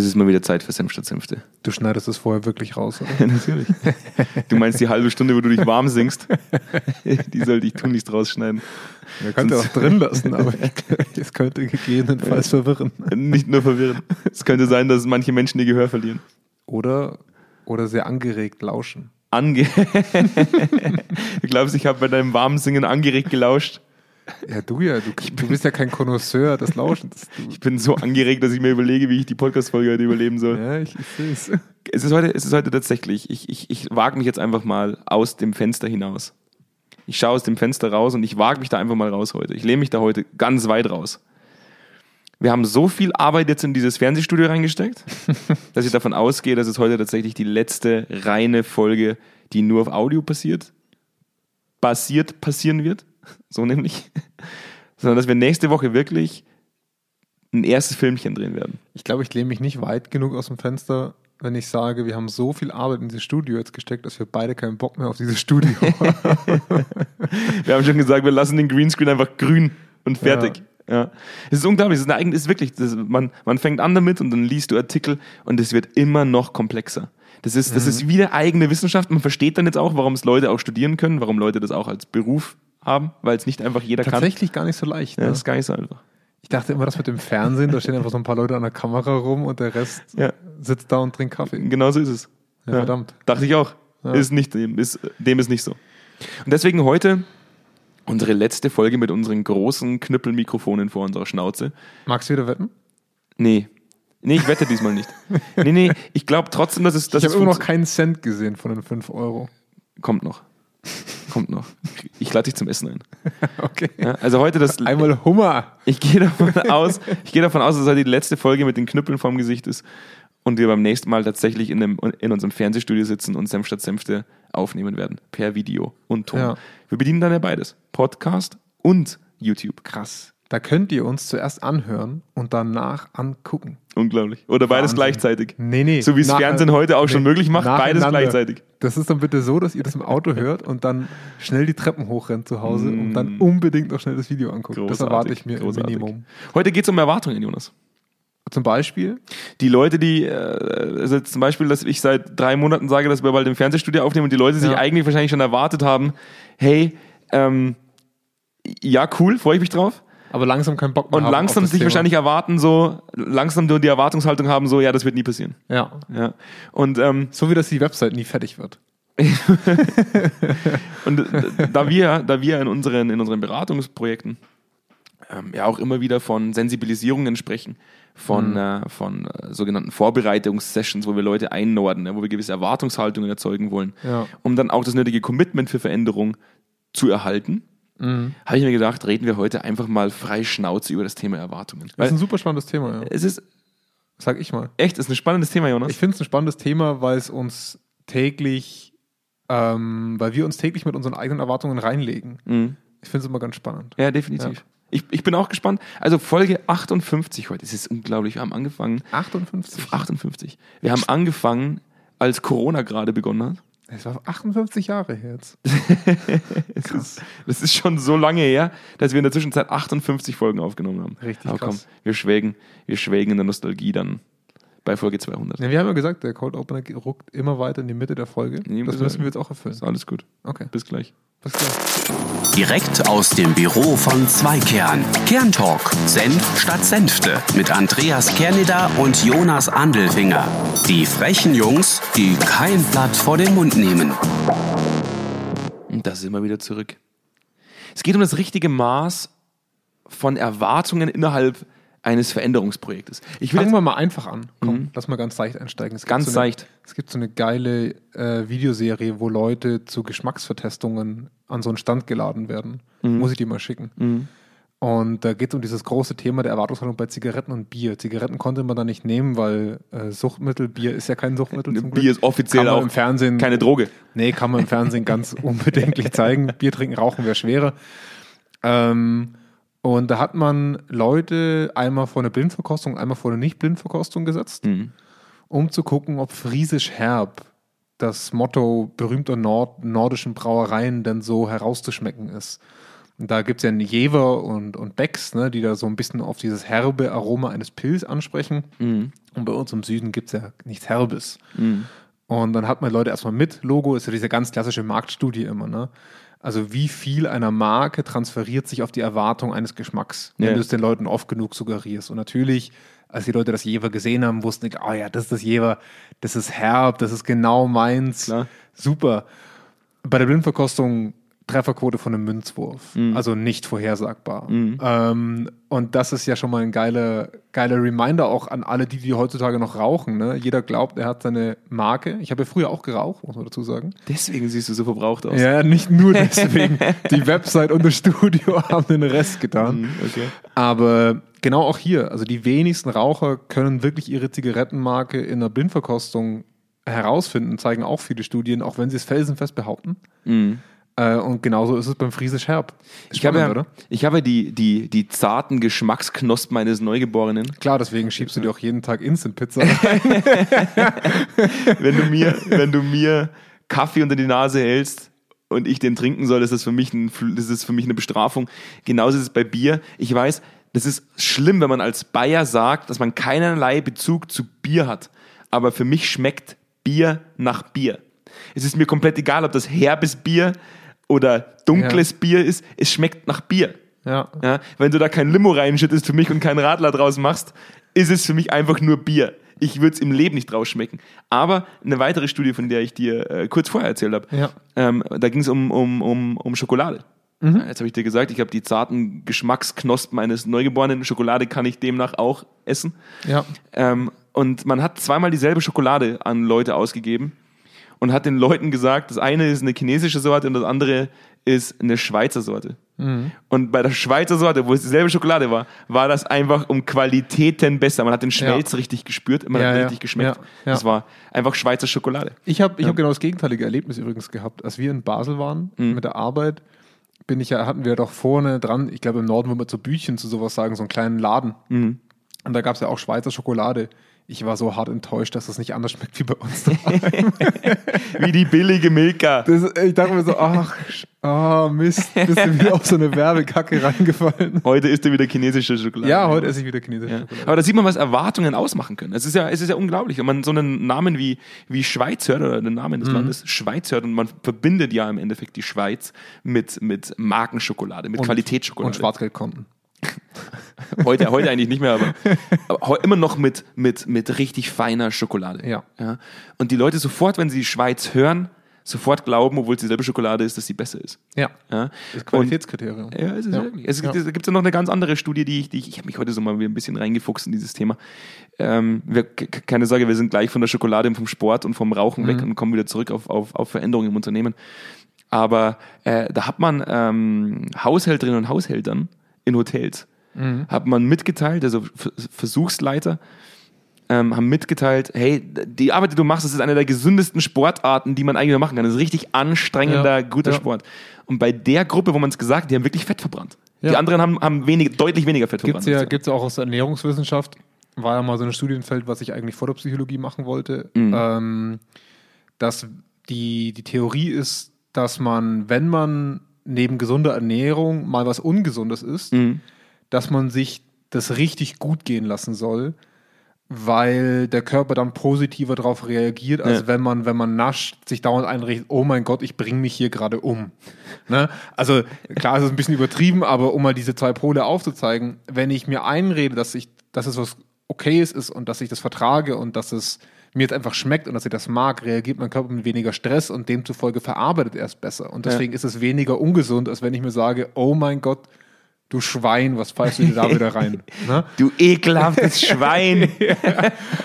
es ist mal wieder Zeit für Senf statt Senfte. Du schneidest es vorher wirklich raus, oder? Natürlich. Du meinst die halbe Stunde, wo du dich warm singst? Die sollte ich tunlichst rausschneiden. Wir könnte auch drin lassen, aber es könnte gegebenenfalls verwirren. Nicht nur verwirren. Es könnte sein, dass manche Menschen ihr Gehör verlieren. Oder, oder sehr angeregt lauschen. Ange du glaubst, ich habe bei deinem warmen Singen angeregt gelauscht? Ja, du ja. Du, du bist ja kein Connoisseur des Lauschens. Du. Ich bin so angeregt, dass ich mir überlege, wie ich die Podcast-Folge heute überleben soll. Ja, ich, ich sehe es. Es ist heute, es ist heute tatsächlich, ich, ich, ich wage mich jetzt einfach mal aus dem Fenster hinaus. Ich schaue aus dem Fenster raus und ich wage mich da einfach mal raus heute. Ich lehne mich da heute ganz weit raus. Wir haben so viel Arbeit jetzt in dieses Fernsehstudio reingesteckt, dass ich davon ausgehe, dass es heute tatsächlich die letzte reine Folge, die nur auf Audio passiert, basiert passieren wird. So nämlich. Sondern dass wir nächste Woche wirklich ein erstes Filmchen drehen werden. Ich glaube, ich lehne mich nicht weit genug aus dem Fenster, wenn ich sage, wir haben so viel Arbeit in dieses Studio jetzt gesteckt, dass wir beide keinen Bock mehr auf dieses Studio haben. wir haben schon gesagt, wir lassen den Greenscreen einfach grün und fertig. Ja. ja. Es ist unglaublich, es ist, eine, ist wirklich, ist, man, man fängt an damit und dann liest du Artikel und es wird immer noch komplexer. Das ist, das mhm. ist wie eine eigene Wissenschaft. Man versteht dann jetzt auch, warum es Leute auch studieren können, warum Leute das auch als Beruf haben, weil es nicht einfach jeder Tatsächlich kann. Tatsächlich gar nicht so leicht. Ne? Ja, das ist gar nicht so einfach. Ich dachte immer, das mit dem Fernsehen, da stehen einfach so ein paar Leute an der Kamera rum und der Rest ja. sitzt da und trinkt Kaffee. Genau so ist es. Ja, verdammt. Dachte ich auch. Ist nicht, ist, dem ist nicht so. Und deswegen heute unsere letzte Folge mit unseren großen Knüppelmikrofonen vor unserer Schnauze. Magst du wieder wetten? Nee. Nee, ich wette diesmal nicht. Nee, nee, ich glaube trotzdem, dass es. Dass ich habe immer noch keinen Cent gesehen von den 5 Euro. Kommt noch. Kommt noch. Ich lade dich zum Essen ein. Okay. Ja, also heute das. Einmal Hummer. Ich gehe davon aus, ich gehe davon aus, dass heute die letzte Folge mit den Knüppeln vorm Gesicht ist und wir beim nächsten Mal tatsächlich in, dem, in unserem Fernsehstudio sitzen und Senf statt Senfte aufnehmen werden. Per Video und Ton. Ja. Wir bedienen dann ja beides. Podcast und YouTube. Krass. Da könnt ihr uns zuerst anhören und danach angucken. Unglaublich. Oder beides Wahnsinn. gleichzeitig. Nee, nee. So wie es Fernsehen heute auch nee, schon möglich macht, beides gleichzeitig. Das ist dann bitte so, dass ihr das im Auto hört und dann schnell die Treppen hochrennt zu Hause mm. und dann unbedingt noch schnell das Video anguckt. Großartig, das erwarte ich mir großartig. im Minimum. Heute geht es um Erwartungen, Jonas. Zum Beispiel? Die Leute, die, äh, also zum Beispiel, dass ich seit drei Monaten sage, dass wir bald im Fernsehstudio aufnehmen und die Leute ja. sich eigentlich wahrscheinlich schon erwartet haben, hey, ähm, ja, cool, freue ich mich drauf. Aber langsam keinen Bock mehr Und langsam sich Thema. wahrscheinlich erwarten, so, langsam nur die Erwartungshaltung haben, so, ja, das wird nie passieren. Ja. ja. Und, ähm, so wie dass die Website nie fertig wird. und äh, da wir, da wir in unseren, in unseren Beratungsprojekten ähm, ja auch immer wieder von Sensibilisierungen sprechen, von, mhm. äh, von äh, sogenannten Vorbereitungssessions, wo wir Leute einnorden, ja, wo wir gewisse Erwartungshaltungen erzeugen wollen, ja. um dann auch das nötige Commitment für Veränderung zu erhalten Mhm. Habe ich mir gedacht, reden wir heute einfach mal frei Schnauze über das Thema Erwartungen. Das ist ein super spannendes Thema, ja. Es ist, sag ich mal. Echt, es ist ein spannendes Thema, Jonas. Ich finde es ein spannendes Thema, weil es uns täglich, ähm, weil wir uns täglich mit unseren eigenen Erwartungen reinlegen. Mhm. Ich finde es immer ganz spannend. Ja, definitiv. Ja. Ich, ich bin auch gespannt. Also Folge 58 heute. Es ist unglaublich. Wir haben angefangen. 58? 58. Wir haben angefangen, als Corona gerade begonnen hat. Es war 58 Jahre her jetzt. das, ist, das ist schon so lange her, dass wir in der Zwischenzeit 58 Folgen aufgenommen haben. Richtig Aber krass. komm, wir schwelgen, wir schwelgen in der Nostalgie dann bei Folge 200. Ja, wir haben ja gesagt, der Cold Opener ruckt immer weiter in die Mitte der Folge. Nee, das müssen wir jetzt auch erfüllen. Ist alles gut. Okay. Bis gleich. Direkt aus dem Büro von Zweikern. Kerntalk. Senf statt Senfte. Mit Andreas Kerneder und Jonas Andelfinger. Die frechen Jungs, die kein Blatt vor den Mund nehmen. Und das ist immer wieder zurück. Es geht um das richtige Maß von Erwartungen innerhalb eines Veränderungsprojektes. Ich Fangen wir mal einfach an. Komm, mhm. lass mal ganz leicht einsteigen. ganz so leicht. es gibt so eine geile äh, Videoserie, wo Leute zu Geschmacksvertestungen an so einen Stand geladen werden. Mhm. Muss ich dir mal schicken. Mhm. Und da geht es um dieses große Thema der Erwartungshaltung bei Zigaretten und Bier. Zigaretten konnte man da nicht nehmen, weil äh, Suchtmittel, Bier ist ja kein Suchtmittel. Zum Bier ist offiziell auch im Fernsehen, keine Droge. Nee, kann man im Fernsehen ganz unbedenklich zeigen. Bier trinken, rauchen wäre schwerer. Ähm, und da hat man Leute einmal vor eine Blindverkostung, einmal vor eine Nicht-Blindverkostung gesetzt, mhm. um zu gucken, ob Friesisch Herb das Motto berühmter Nord nordischen Brauereien denn so herauszuschmecken ist. Und da gibt es ja Jever und, und Becks, ne, die da so ein bisschen auf dieses herbe Aroma eines Pilz ansprechen. Mhm. Und bei uns im Süden gibt es ja nichts Herbes. Und dann hat man Leute erstmal mit. Logo ist ja diese ganz klassische Marktstudie immer. Ne? Also wie viel einer Marke transferiert sich auf die Erwartung eines Geschmacks, wenn Ja. du es den Leuten oft genug suggerierst. Und natürlich, als die Leute das Jever gesehen haben, wussten oh ja, das ist das Jever, das ist herb, das ist genau meins. Klar. Super. Bei der Blindverkostung Trefferquote von einem Münzwurf. Also nicht vorhersagbar. Ähm, und das ist ja schon mal ein geiler, geiler Reminder auch an alle, die, die heutzutage noch rauchen. Ne? Jeder glaubt, er hat seine Marke. Ich habe ja früher auch geraucht, muss man dazu sagen. Deswegen siehst du so verbraucht aus. Ja, nicht nur deswegen. Die Website und das Studio haben den Rest getan. Mhm, Okay. Aber genau auch hier, also die wenigsten Raucher können wirklich ihre Zigarettenmarke in der Blindverkostung herausfinden, zeigen auch viele Studien, auch wenn sie es felsenfest behaupten. Äh, und genauso ist es beim Friesisch Herb. Mhm. Ich habe, Spannend, ja, ich habe die, die, die zarten Geschmacksknospen meines Neugeborenen. Klar, deswegen schiebst du dir auch jeden Tag Instant-Pizza. wenn du mir, wenn du mir Kaffee unter die Nase hältst und ich den trinken soll, ist das für mich, ein, das ist für mich eine Bestrafung. Genauso ist es bei Bier. Ich weiß, das ist schlimm, wenn man als Bayer sagt, dass man keinerlei Bezug zu Bier hat. Aber für mich schmeckt Bier nach Bier. Es ist mir komplett egal, ob das herbes Bier oder dunkles Ja. Bier ist. Es schmeckt nach Bier. ja. Ja, wenn du da kein Limo reinschüttest für mich und keinen Radler draus machst, ist es für mich einfach nur Bier. Ich würde es im Leben nicht rausschmecken. Aber eine weitere Studie, von der ich dir äh, kurz vorher erzählt habe, Ja. ähm, da ging es um, um, um, um Schokolade. Mhm. Jetzt habe ich dir gesagt, ich habe die zarten Geschmacksknospen eines Neugeborenen. Schokolade kann ich demnach auch essen. ja. Ähm, und man hat zweimal dieselbe Schokolade an Leute ausgegeben und hat den Leuten gesagt, das eine ist eine chinesische Sorte und das andere ist eine Schweizer Sorte. Mhm. Und bei der Schweizer Sorte, wo es dieselbe Schokolade war, war das einfach um Qualitäten besser. Man hat den Schmelz richtig gespürt, man Ja, hat ja. richtig geschmeckt. Ja, ja. Das war einfach Schweizer Schokolade. Ich habe ich hab genau das gegenteilige Erlebnis übrigens gehabt. Als wir in Basel waren Mhm. mit der Arbeit, bin ich ja, hatten wir doch vorne dran, ich glaube im Norden würde man zu Bütchen zu sowas sagen, so einen kleinen Laden. Mhm. Und da gab es ja auch Schweizer Schokolade. Ich war so hart enttäuscht, dass das nicht anders schmeckt wie bei uns. Wie die billige Milka. das, ich dachte mir so, ach, ah, Mist, bist du wieder auf so eine Werbekacke reingefallen. Heute isst du wieder chinesische Schokolade. Ja, heute esse ich wieder chinesische Ja. Schokolade. Aber da sieht man, was Erwartungen ausmachen können. Es ist ja, es ist ja unglaublich. Wenn man so einen Namen wie, wie Schweiz hört oder den Namen des Mhm. Landes Schweiz hört und man verbindet ja im Endeffekt die Schweiz mit, mit Markenschokolade, mit Qualitätsschokolade. Und Schwarzgeldkonten. Heute, heute eigentlich nicht mehr, aber, aber immer noch mit, mit, mit richtig feiner Schokolade. Ja. Ja. Und die Leute sofort, wenn sie die Schweiz hören, sofort glauben, obwohl es dieselbe Schokolade ist, dass sie besser ist. Ja. Ja. Das Qualitätskriterium. Ja, es ist Ja. wirklich. Es gibt, Ja. gibt ja noch eine ganz andere Studie, die ich, die ich, ich habe mich heute so mal wieder ein bisschen reingefuchst in dieses Thema. Ähm, wir, ke- keine Sorge, wir sind gleich von der Schokolade und vom Sport und vom Rauchen Mhm. weg und kommen wieder zurück auf, auf, auf Veränderungen im Unternehmen. Aber äh, da hat man ähm, Haushälterinnen und Haushältern in Hotels, Mhm. hat man mitgeteilt, also Ver- Versuchsleiter, ähm, haben mitgeteilt, hey, die Arbeit, die du machst, das ist eine der gesündesten Sportarten, die man eigentlich machen kann. Das ist richtig anstrengender, Ja, guter ja. Sport. Und bei der Gruppe, wo man es gesagt hat, die haben wirklich Fett verbrannt. Die Ja. anderen haben, haben wenig, deutlich weniger Fett Gibt es verbrannt. ja, gibt's ja auch aus der Ernährungswissenschaft. War ja mal so ein Studienfeld, was ich eigentlich vor der Psychologie machen wollte. Mhm. Ähm, dass die, die Theorie ist, dass man, wenn man neben gesunder Ernährung mal was Ungesundes isst, Mhm. dass man sich das richtig gut gehen lassen soll, weil der Körper dann positiver darauf reagiert, als Ja. wenn man, wenn man nascht, sich dauernd einrichtet, oh mein Gott, ich bringe mich hier gerade um. Ne? Also klar, es ist ein bisschen übertrieben, aber um mal diese zwei Pole aufzuzeigen, wenn ich mir einrede, dass ich, dass es was Okayes ist und dass ich das vertrage und dass es mir jetzt einfach schmeckt und dass ich das mag, reagiert mein Körper mit weniger Stress und demzufolge verarbeitet er es besser. Und deswegen ist es weniger ungesund, als wenn ich mir sage, oh mein Gott, du Schwein, was pfeifst du dir da wieder rein? Ne? Du ekelhaftes Schwein.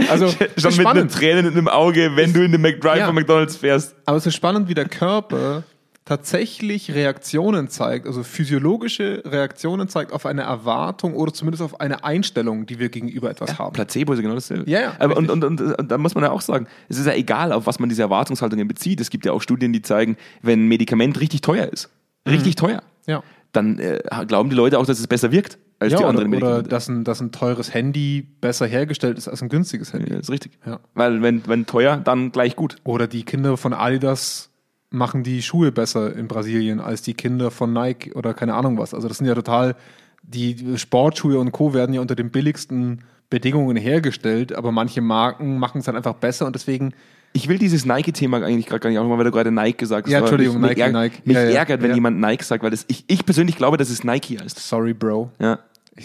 Also Schon mit einem spannend. Tränen in dem Auge, wenn du in den McDrive Ja. von McDonalds fährst. Aber es ist spannend, wie der Körper tatsächlich Reaktionen zeigt, also physiologische Reaktionen zeigt auf eine Erwartung oder zumindest auf eine Einstellung, die wir gegenüber etwas haben. Placebo ist ja genau dasselbe. Ja, ja, Aber und, und, und, und da muss man ja auch sagen, es ist ja egal, auf was man diese Erwartungshaltungen bezieht. Es gibt ja auch Studien, die zeigen, wenn ein Medikament richtig teuer ist, richtig teuer, Ja. dann äh, glauben die Leute auch, dass es besser wirkt als Ja, die oder, anderen oder Medikamente. dass, ein, dass ein teures Handy besser hergestellt ist als ein günstiges Handy. ja, ist richtig. Ja. Weil wenn, wenn teuer, dann gleich gut. Oder die Kinder von Adidas machen die Schuhe besser in Brasilien als die Kinder von Nike oder keine Ahnung was. Also das sind ja total, die Sportschuhe und Co. werden ja unter den billigsten Bedingungen hergestellt, aber manche Marken machen es dann einfach besser und deswegen Ich will dieses Nike-Thema eigentlich gerade gar nicht aufmachen, weil du gerade Nike gesagt hast. Ja, Entschuldigung, mich, Nike, mich, Nike. Mich Ja, ja, ärgert, wenn ja. jemand Nike sagt, weil das, ich, ich persönlich glaube, dass es Nike heißt. sorry, Bro. Ja.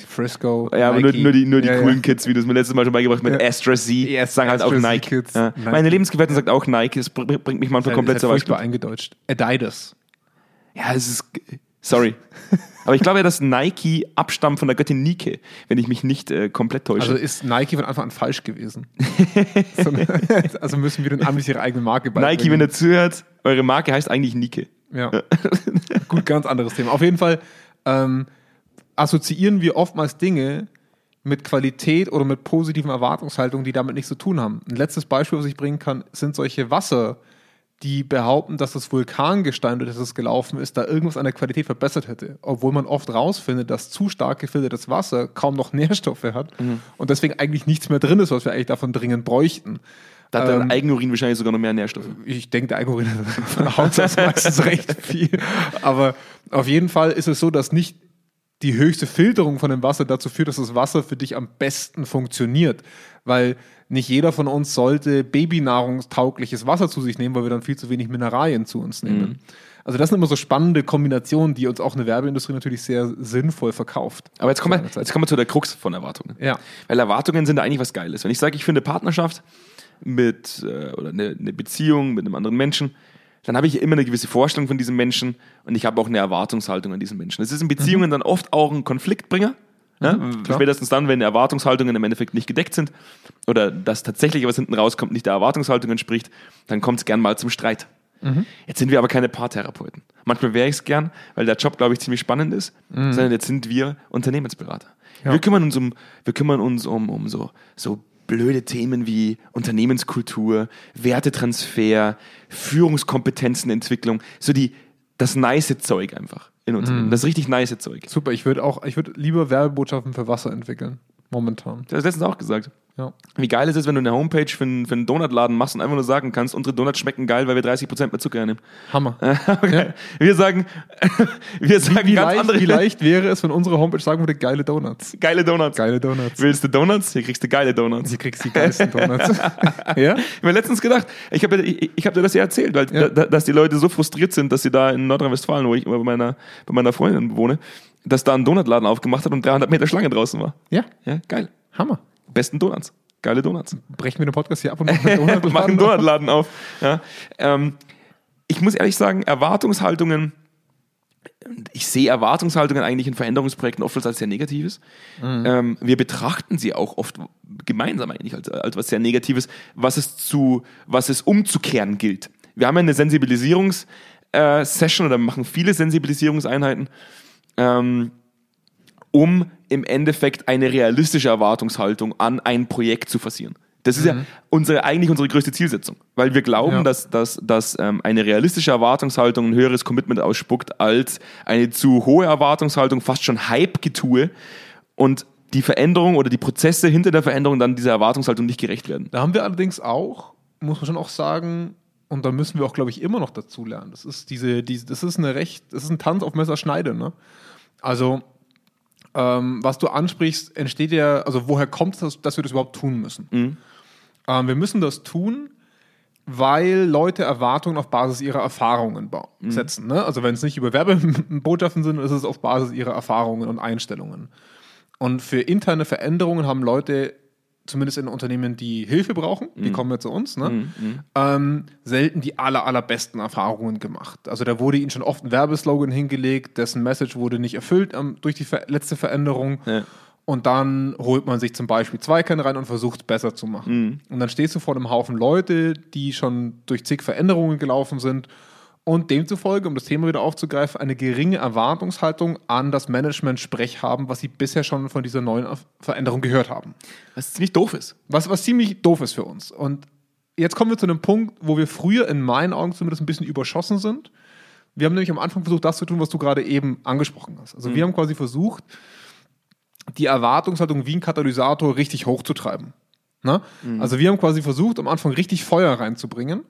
Frisco. Ja, aber nur, nur die, nur die Ja, coolen ja. Kids, wie du es mir letztes Mal schon beigebracht mit Ja. Astra Z, Yes, sagen halt auch Astra Nike. Kids. Nike. Meine Lebensgefährtin sagt auch Nike, das br- bringt mich manchmal komplett zur furchtbar Weißglut. eingedeutscht. Adidas. Ja, es ist. Sorry. Aber ich glaube ja, dass Nike abstammt von der Göttin Nike, wenn ich mich nicht äh, komplett täusche. Also ist Nike von Anfang an falsch gewesen. so, also müssen wir den Amis ihre eigene Marke Nike, wenn ihr zuhört, eure Marke heißt eigentlich Nike. Ja. Gut, ganz anderes Thema. Auf jeden Fall ähm, assoziieren wir oftmals Dinge mit Qualität oder mit positiven Erwartungshaltungen, die damit nichts zu tun haben. Ein letztes Beispiel, was ich bringen kann, sind solche Wasser, die behaupten, dass das Vulkangestein, durch das es gelaufen ist, da irgendwas an der Qualität verbessert hätte. Obwohl man oft rausfindet, dass zu stark gefiltertes Wasser kaum noch Nährstoffe hat und deswegen eigentlich nichts mehr drin ist, was wir eigentlich davon dringend bräuchten. Da hat dein Ähm, Eigenurin wahrscheinlich sogar noch mehr Nährstoffe. ich denke, der Alkohol hat meistens recht viel. Aber auf jeden Fall ist es so, dass nicht die höchste Filterung von dem Wasser dazu führt, dass das Wasser für dich am besten funktioniert. Weil nicht jeder von uns sollte babynahrungstaugliches Wasser zu sich nehmen, weil wir dann viel zu wenig Mineralien zu uns nehmen. Also das sind immer so spannende Kombinationen, die uns auch eine Werbeindustrie natürlich sehr sinnvoll verkauft. Aber jetzt kommen, wir, jetzt kommen wir zu der Krux von Erwartungen. Ja. Weil Erwartungen sind da eigentlich was Geiles. Wenn ich sage, ich finde Partnerschaft mit äh, oder eine, eine Beziehung mit einem anderen Menschen, dann habe ich immer eine gewisse Vorstellung von diesem Menschen und ich habe auch eine Erwartungshaltung an diesen Menschen. Es ist in Beziehungen dann oft auch ein Konfliktbringer. Ja? klar. Spätestens dann, wenn Erwartungshaltungen im Endeffekt nicht gedeckt sind oder dass tatsächlich was hinten rauskommt, nicht der Erwartungshaltung entspricht, dann kommt es gern mal zum Streit. Jetzt sind wir aber keine Paartherapeuten. Manchmal wäre ich es gern, weil der Job, glaube ich, ziemlich spannend ist, sondern jetzt sind wir Unternehmensberater. Ja. Wir kümmern uns um, wir kümmern uns um, um so, so blöde Themen wie Unternehmenskultur, Wertetransfer, Führungskompetenzenentwicklung, so die, das nice Zeug einfach in Unternehmen. Das richtig nice Zeug. Super, ich würde auch, ich würde lieber Werbebotschaften für Wasser entwickeln. Momentan. Du hast letztens auch gesagt. Ja. Wie geil ist es, wenn du eine Homepage für einen, für einen Donutladen machst und einfach nur sagen kannst, unsere Donuts schmecken geil, weil wir 30% mehr Zucker nehmen. Hammer. Okay. Wir sagen, wir sagen Wie ganz leicht, andere wie leicht wäre es, wenn unsere Homepage sagen würde, geile Donuts. geile Donuts. Geile Donuts. Willst du Donuts? Hier kriegst du geile Donuts. Hier kriegst du die geilsten Donuts. ja? Ich habe mir letztens gedacht, ich habe ich, ich hab dir das ja erzählt, weil, Ja. da, dass die Leute so frustriert sind, dass sie da in Nordrhein-Westfalen, wo ich immer bei meiner, bei meiner Freundin wohne, dass da ein Donutladen aufgemacht hat und 300 Meter Schlange draußen war. Ja, Ja, geil. Hammer. Besten Donuts. Geile Donuts. Brechen wir den Podcast hier ab und machen einen Donutladen auf. Ja. Ähm, ich muss ehrlich sagen, Erwartungshaltungen, ich sehe Erwartungshaltungen eigentlich in Veränderungsprojekten oft als sehr Negatives. Ähm, wir betrachten sie auch oft gemeinsam eigentlich als, als was sehr Negatives, was es zu, was es umzukehren gilt. Wir haben ja eine Sensibilisierungs-Session oder machen viele Sensibilisierungseinheiten, ähm, um im Endeffekt eine realistische Erwartungshaltung an ein Projekt zu forcieren. Das ist ja unsere, eigentlich unsere größte Zielsetzung, weil wir glauben, Ja. dass, dass, dass ähm, eine realistische Erwartungshaltung ein höheres Commitment ausspuckt als eine zu hohe Erwartungshaltung, fast schon Hype-Getue und die Veränderung oder die Prozesse hinter der Veränderung dann dieser Erwartungshaltung nicht gerecht werden. Da haben wir allerdings auch, muss man schon auch sagen, und da müssen wir auch, glaube ich, immer noch dazu lernen. Das ist diese, diese das ist eine recht, das ist ein Tanz auf Messerschneide, ne? Also, ähm, was du ansprichst, entsteht ja, also woher kommt es, dass, wir das überhaupt tun müssen? Ähm, wir müssen das tun, weil Leute Erwartungen auf Basis ihrer Erfahrungen bau- setzen. Ne? Also wenn es nicht über Werbebotschaften sind, ist es auf Basis ihrer Erfahrungen und Einstellungen. Und für interne Veränderungen haben Leute, zumindest in Unternehmen, die Hilfe brauchen, die kommen ja zu uns, ne? ähm, selten die aller, allerbesten Erfahrungen gemacht. Also da wurde ihnen schon oft ein Werbeslogan hingelegt, dessen Message wurde nicht erfüllt ähm, durch die ver letzte Veränderung. Ja. Und dann holt man sich zum Beispiel Zweikern rein und versucht es besser zu machen. Und dann stehst du vor einem Haufen Leute, die schon durch zig Veränderungen gelaufen sind und demzufolge, um das Thema wieder aufzugreifen, eine geringe Erwartungshaltung an das Management-Sprech haben, was sie bisher schon von dieser neuen Veränderung gehört haben. Was ziemlich doof ist. Was, was ziemlich doof ist für uns. Und jetzt kommen wir zu einem Punkt, wo wir früher in meinen Augen zumindest ein bisschen überschossen sind. Wir haben nämlich am Anfang versucht, das zu tun, was du gerade eben angesprochen hast. Also wir haben quasi versucht, die Erwartungshaltung wie ein Katalysator richtig hochzutreiben. Ne? Also wir haben quasi versucht, am Anfang richtig Feuer reinzubringen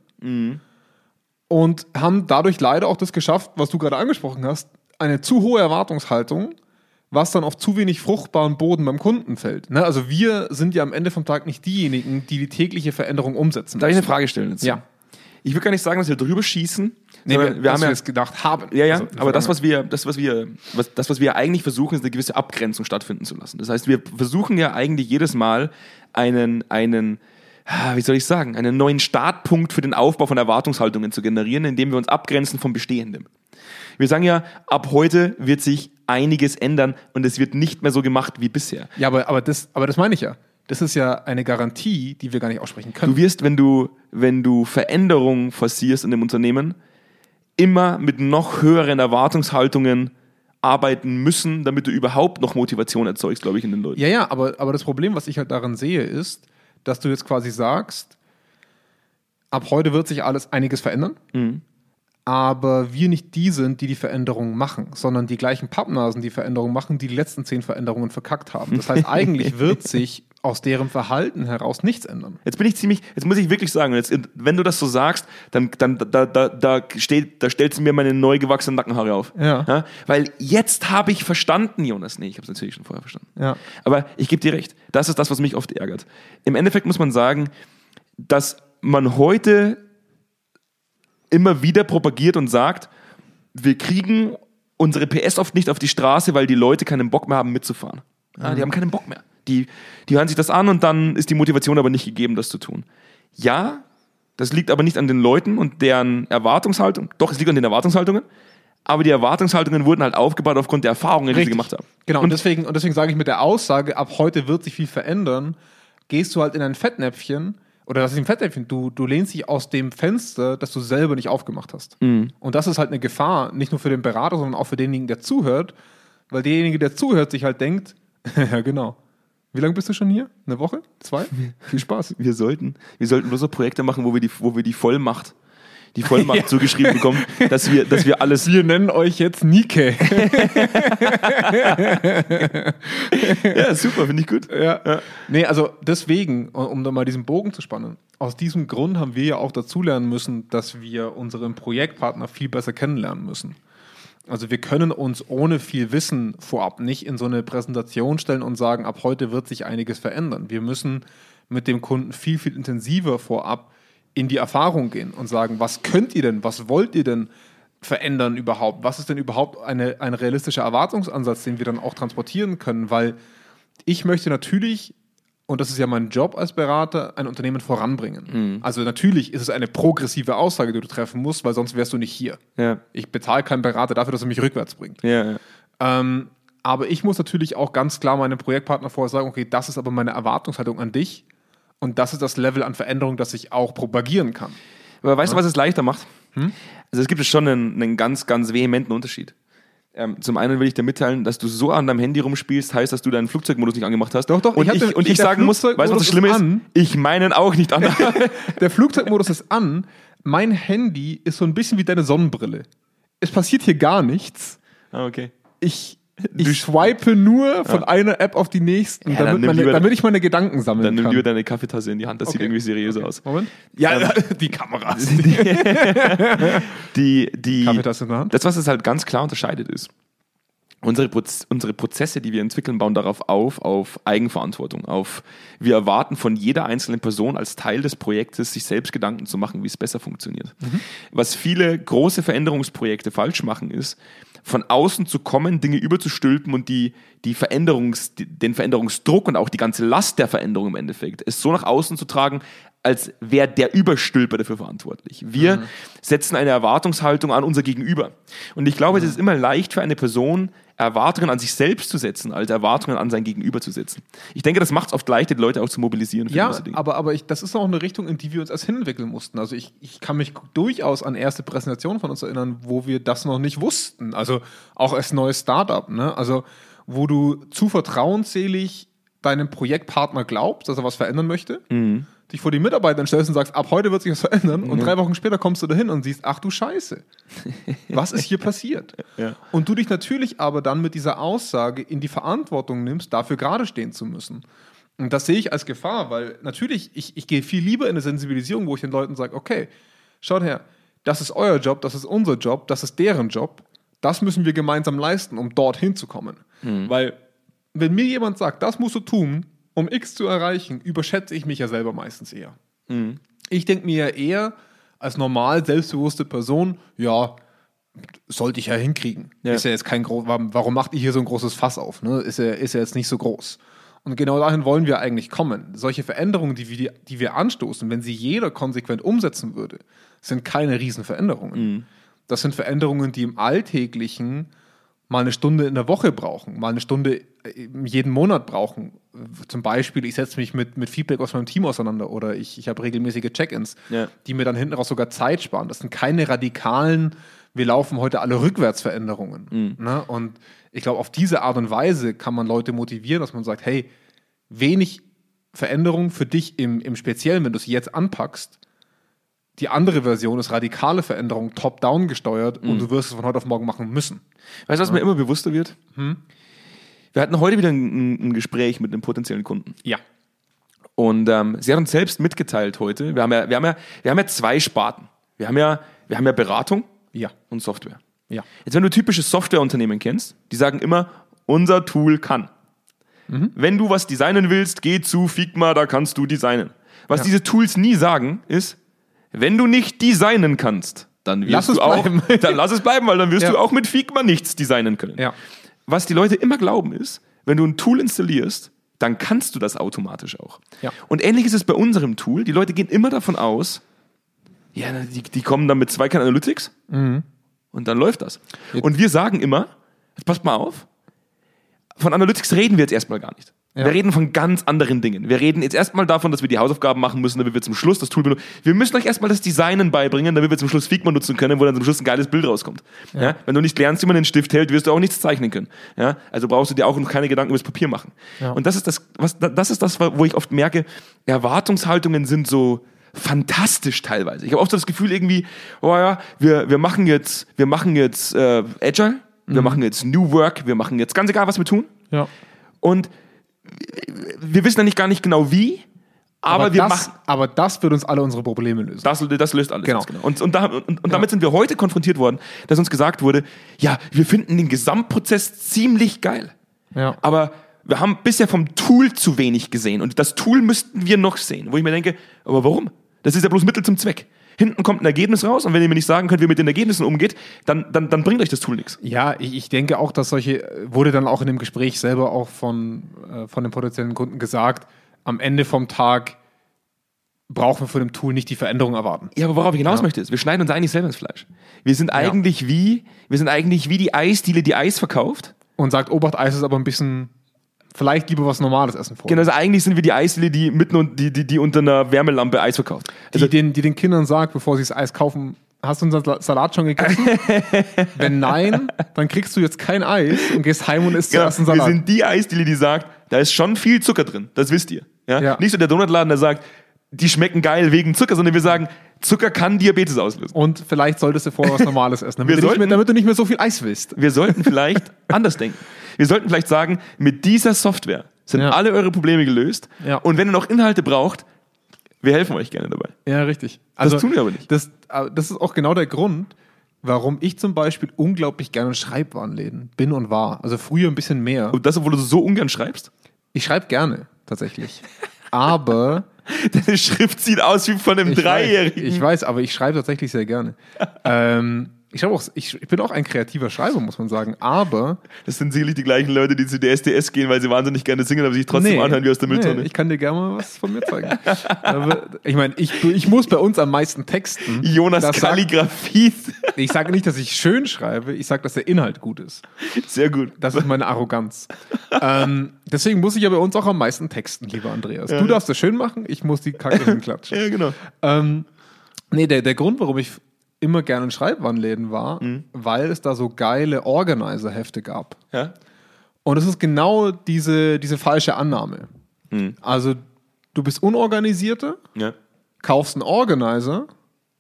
und haben dadurch leider auch das geschafft, was du gerade angesprochen hast, eine zu hohe Erwartungshaltung was dann auf zu wenig fruchtbaren Boden beim Kunden fällt. Ne? Also wir sind ja am Ende vom Tag nicht diejenigen, die die tägliche Veränderung umsetzen. Darf ich eine. Frage stellen jetzt? Ja. Ich will gar nicht sagen, dass wir drüber schießen. Nee, wir, wir haben ja jetzt gedacht haben. Ja, ja, Also, aber das, was wir, das, was wir, was, das, was wir eigentlich versuchen, ist eine gewisse Abgrenzung stattfinden zu lassen. Das heißt, wir versuchen ja eigentlich jedes Mal einen, einen, wie soll ich sagen, einen neuen Startpunkt für den Aufbau von Erwartungshaltungen zu generieren, indem wir uns abgrenzen vom Bestehendem. Wir sagen ja, ab heute wird sich einiges ändern und es wird nicht mehr so gemacht wie bisher. Ja, aber, aber, das, aber das meine ich ja. Das ist ja eine Garantie, die wir gar nicht aussprechen können. Du wirst, wenn du, wenn du Veränderungen forcierst in dem Unternehmen, immer mit noch höheren Erwartungshaltungen arbeiten müssen, damit du überhaupt noch Motivation erzeugst, glaube ich, in den Leuten. Ja, ja, aber, aber das Problem, was ich halt daran sehe, ist, dass du jetzt quasi sagst, ab heute wird sich alles einiges verändern, aber wir nicht die sind, die die Veränderungen machen, sondern die gleichen Pappnasen, die Veränderungen machen, die die letzten zehn Veränderungen verkackt haben. Das heißt, eigentlich wird sich aus deren Verhalten heraus nichts ändern. Jetzt bin ich ziemlich, jetzt muss ich wirklich sagen, jetzt, wenn du das so sagst, dann, dann da, da, da, steht, da stellst du mir meine neu gewachsenen Nackenhaare auf. Ja. Weil jetzt habe ich verstanden, Jonas. Nee, ich habe es natürlich schon vorher verstanden. Ja. Aber ich gebe dir recht. Das ist das, was mich oft ärgert. Im Endeffekt muss man sagen, dass man heute immer wieder propagiert und sagt, wir kriegen unsere PS oft nicht auf die Straße, weil die Leute keinen Bock mehr haben mitzufahren. Ja, die haben keinen Bock mehr. Die, die hören sich das an und dann ist die Motivation aber nicht gegeben, das zu tun. Ja, das liegt aber nicht an den Leuten und deren Erwartungshaltung. Doch, es liegt an den Erwartungshaltungen. Aber die Erwartungshaltungen wurden halt aufgebaut aufgrund der Erfahrungen, die sie Richtig. gemacht haben. Genau, und deswegen, und deswegen sage ich mit der Aussage, ab heute wird sich viel verändern, gehst du halt in ein Fettnäpfchen, oder das ist ein Fettnäpfchen, du, du lehnst dich aus dem Fenster, das du selber nicht aufgemacht hast. Und das ist halt eine Gefahr, nicht nur für den Berater, sondern auch für denjenigen, der zuhört, weil derjenige, der zuhört, sich halt denkt, ja genau. Wie lange bist du schon hier? Eine Woche? Zwei? Viel Spaß. Wir sollten, wir sollten bloß so Projekte machen, wo wir die, wo wir die Vollmacht, die Vollmacht zugeschrieben bekommen, dass wir, dass wir alles. Wir nennen euch jetzt Nike. Ja, super, finde ich gut. Ja. Nee, also deswegen, um da mal diesen Bogen zu spannen, aus diesem Grund haben wir ja auch dazulernen müssen, dass wir unseren Projektpartner viel besser kennenlernen müssen. Also wir können uns ohne viel Wissen vorab nicht in so eine Präsentation stellen und sagen, ab heute wird sich einiges verändern. Wir müssen mit dem Kunden viel, viel intensiver vorab in die Erfahrung gehen und sagen, was könnt ihr denn, was wollt ihr denn verändern überhaupt? Was ist denn überhaupt eine, ein realistischer Erwartungsansatz, den wir dann auch transportieren können? Weil ich möchte natürlich, und das ist ja mein Job als Berater, ein Unternehmen voranbringen. Also natürlich ist es eine progressive Aussage, die du treffen musst, weil sonst wärst du nicht hier. Ja, Ich bezahle keinen Berater dafür, dass er mich rückwärts bringt. ja, ja. Ähm, aber ich muss natürlich auch ganz klar meinem Projektpartner vorher sagen, okay, das ist aber meine Erwartungshaltung an dich und das ist das Level an Veränderung, das ich auch propagieren kann. Aber weißt du, was es leichter macht? Also es gibt schon einen, einen ganz, ganz vehementen Unterschied. Ähm, zum einen will ich dir mitteilen, dass du so an deinem Handy rumspielst, heißt, dass du deinen Flugzeugmodus nicht angemacht hast. Doch, doch, Und ich ich, hab den- und ich sagen muss, weißt du, was das Schlimme ist? Flugzeugmodus Ich meinen auch nicht an. Der Flugzeugmodus ist an. Mein Handy ist so ein bisschen wie deine Sonnenbrille. Es passiert hier gar nichts. ah, okay. Ich, ich swipe nur von einer App auf die nächsten, Ja, dann damit, nimm meine, lieber- damit ich meine Gedanken sammeln Dann nimm kann. lieber deine Kaffeetasse in die Hand, das sieht Okay. irgendwie seriös aus. Moment. Ja, die Kameras. Die, die, Kaffeetasse in der Hand. Das, was es halt ganz klar unterscheidet, ist, unsere, Proz unsere Prozesse, die wir entwickeln, bauen darauf auf, auf Eigenverantwortung, auf, wir erwarten von jeder einzelnen Person als Teil des Projektes, sich selbst Gedanken zu machen, wie es besser funktioniert. Was viele große Veränderungsprojekte falsch machen, ist, von außen zu kommen, Dinge überzustülpen und die, die Veränderungs, den Veränderungsdruck und auch die ganze Last der Veränderung im Endeffekt, es so nach außen zu tragen, als wäre der Überstülper dafür verantwortlich. Wir setzen eine Erwartungshaltung an unser Gegenüber. Und ich glaube, es ist immer leicht für eine Person, Erwartungen an sich selbst zu setzen, als Erwartungen an sein Gegenüber zu setzen. Ich denke, das macht es oft leichter, die Leute auch zu mobilisieren für Ja, aber, aber ich, das ist auch eine Richtung, in die wir uns erst hinentwickeln mussten. Also ich, ich kann mich durchaus an erste Präsentationen von uns erinnern, wo wir das noch nicht wussten. Also auch als neues Startup, ne? Also wo du zu vertrauensselig deinem Projektpartner glaubst, dass er was verändern möchte, Mhm. Dich vor die Mitarbeiter stellst und sagst, ab heute wird sich was verändern und drei Wochen später kommst du dahin und siehst, ach du Scheiße, was ist hier passiert? Ja. Und du dich natürlich aber dann mit dieser Aussage in die Verantwortung nimmst, dafür gerade stehen zu müssen. Und das sehe ich als Gefahr, weil natürlich, ich, ich gehe viel lieber in eine Sensibilisierung, wo ich den Leuten sage, okay, schaut her, das ist euer Job, das ist unser Job, das ist deren Job, das müssen wir gemeinsam leisten, um dorthin zu kommen. Weil, wenn mir jemand sagt, das musst du tun, um X zu erreichen, überschätze ich mich ja selber meistens eher. Ich denke mir ja eher, als normal selbstbewusste Person, ja, sollte ich ja hinkriegen. Ja. Ist ja jetzt kein groß, warum, macht ihr hier so ein großes Fass auf? Ne? Ist, ja, ist ja jetzt nicht so groß. Und genau dahin wollen wir eigentlich kommen. Solche Veränderungen, die wir, die wir anstoßen, wenn sie jeder konsequent umsetzen würde, sind keine Riesenveränderungen. Das sind Veränderungen, die im Alltäglichen mal eine Stunde in der Woche brauchen, mal eine Stunde äh, jeden Monat brauchen. Zum Beispiel, ich setze mich mit, mit Feedback aus meinem Team auseinander oder ich, ich habe regelmäßige Check-ins, Ja. die mir dann hinten raus sogar Zeit sparen. Das sind keine radikalen, wir laufen heute alle rückwärts Veränderungen. Ne? Und ich glaube, auf diese Art und Weise kann man Leute motivieren, dass man sagt, hey, wenig Veränderung für dich im, im Speziellen, wenn du es jetzt anpackst. Die andere Version ist radikale Veränderung, top-down gesteuert und du wirst es von heute auf morgen machen müssen. Weißt du, was mir immer bewusster wird? Hm? Wir hatten heute wieder ein, ein Gespräch mit einem potenziellen Kunden. Ja. Und ähm, sie hat uns selbst mitgeteilt heute, wir haben ja, wir haben ja, wir haben ja zwei Sparten. Wir haben ja, wir haben ja Beratung Ja. und Software. Ja. Jetzt, wenn du typische Softwareunternehmen kennst, die sagen immer, unser Tool kann. Mhm. Wenn du was designen willst, geh zu Figma, da kannst du designen. Was Ja. diese Tools nie sagen, ist, wenn du nicht designen kannst, dann wirst Lass du es auch, bleiben. dann lass es bleiben, weil dann wirst Ja. du auch mit Figma nichts designen können. Ja. Was die Leute immer glauben ist, wenn du ein Tool installierst, dann kannst du das automatisch auch. Ja. Und ähnlich ist es bei unserem Tool. Die Leute gehen immer davon aus, ja, die, die kommen dann mit Zweikern Analytics Mhm. und dann läuft das. Und wir sagen immer, jetzt passt mal auf, von Analytics reden wir jetzt erstmal gar nicht. Ja. Wir reden von ganz anderen Dingen. Wir reden jetzt erstmal davon, dass wir die Hausaufgaben machen müssen, damit wir zum Schluss das Tool benutzen. Wir müssen euch erstmal das Designen beibringen, damit wir zum Schluss Figma nutzen können, wo dann zum Schluss ein geiles Bild rauskommt. Ja. Wenn du nicht lernst, wie man den Stift hält, wirst du auch nichts zeichnen können. Ja. Also brauchst du dir auch noch keine Gedanken über das Papier machen. Ja. Und das ist das, was, das ist das, wo ich oft merke, Erwartungshaltungen sind so fantastisch teilweise. Ich habe oft so das Gefühl irgendwie, oh ja, wir, wir machen jetzt, wir machen jetzt äh, Agile, wir machen jetzt New Work, wir machen jetzt ganz egal, was wir tun. Ja. Und wir wissen ja nicht gar nicht genau wie, aber, wir das, machen. aber das wird uns alle unsere Probleme lösen. Das, das löst alles. Genau. genau. Und, und, da, und, und damit sind wir heute konfrontiert worden, dass uns gesagt wurde, ja, wir finden den Gesamtprozess ziemlich geil. Ja. Aber wir haben bisher vom Tool zu wenig gesehen. Und das Tool müssten wir noch sehen. Wo ich mir denke, aber warum? Das ist ja bloß Mittel zum Zweck. Hinten kommt ein Ergebnis raus und wenn ihr mir nicht sagen könnt, wie ihr mit den Ergebnissen umgeht, dann, dann, dann bringt euch das Tool nichts. Ja, ich, ich denke auch, dass solche, wurde dann auch in dem Gespräch selber auch von, äh, von den potenziellen Kunden gesagt, am Ende vom Tag brauchen wir von dem Tool nicht die Veränderung erwarten. Ja, aber worauf ich hinaus Ja. möchte, ist, wir schneiden uns eigentlich selber ins Fleisch. Wir sind eigentlich wie, wir sind eigentlich wie die Eisdiele, die Eis verkauft. Und sagt, Obacht, Eis ist aber ein bisschen, vielleicht lieber was Normales essen vor. Genau, also eigentlich sind wir die Eisdiele, die mitten und die, die, die unter einer Wärmelampe Eis verkauft. Also, die, den, die den Kindern sagt, bevor sie das Eis kaufen, hast du unseren Sal- Salat schon gegessen? Wenn nein, dann kriegst du jetzt kein Eis und gehst heim und isst genau, zuerst einen wir Salat. sind die Eisdiele, die sagt, da ist schon viel Zucker drin. Das wisst ihr. Ja? Ja. Nicht so der Donutladen, der sagt, die schmecken geil wegen Zucker, sondern wir sagen, Zucker kann Diabetes auslösen. und vielleicht solltest du vorher was Normales essen, damit, nicht, mehr, sollten- damit du nicht mehr so viel Eis willst. Wir sollten vielleicht anders denken. Wir sollten vielleicht sagen, mit dieser Software sind Ja. alle eure Probleme gelöst. Ja. Und wenn ihr noch Inhalte braucht, wir helfen euch gerne dabei. Ja, richtig. Also, tun wir aber nicht. Das, äh, das ist auch genau der Grund, warum ich zum Beispiel unglaublich gerne in Schreibwarenläden bin und war. Also früher ein bisschen mehr. Und das, obwohl du so ungern schreibst? Ich schreibe gerne, tatsächlich. Aber Deine Schrift sieht aus wie von einem ich weiß, Dreijährigen. ich weiß, aber ich schreibe tatsächlich sehr gerne. ähm, ich, auch, ich, ich bin auch ein kreativer Schreiber, muss man sagen. Aber Das sind sicherlich die gleichen Leute, die zu der SDS gehen, weil sie wahnsinnig gerne singen, aber sich trotzdem Nee. anhören wie aus der Mülltonne. Nee, ich kann dir gerne mal was von mir zeigen. Ich meine, ich, ich muss bei uns am meisten texten. Jonas Kalligrafie. Ich sage nicht, dass ich schön schreibe, ich sage, dass der Inhalt gut ist. Sehr gut. Das ist meine Arroganz. ähm, deswegen muss ich ja bei uns auch am meisten texten, lieber Andreas. Du darfst das schön machen, ich muss die Kacke hinklatschen. Ja, genau. Ähm, nee, der, der Grund, warum ich immer gerne in Schreibwarenläden war, Mhm. weil es da so geile Organizer-Hefte gab. Ja? Und es ist genau diese, diese falsche Annahme. Mhm. Also, du bist unorganisierter, ja. kaufst einen Organizer,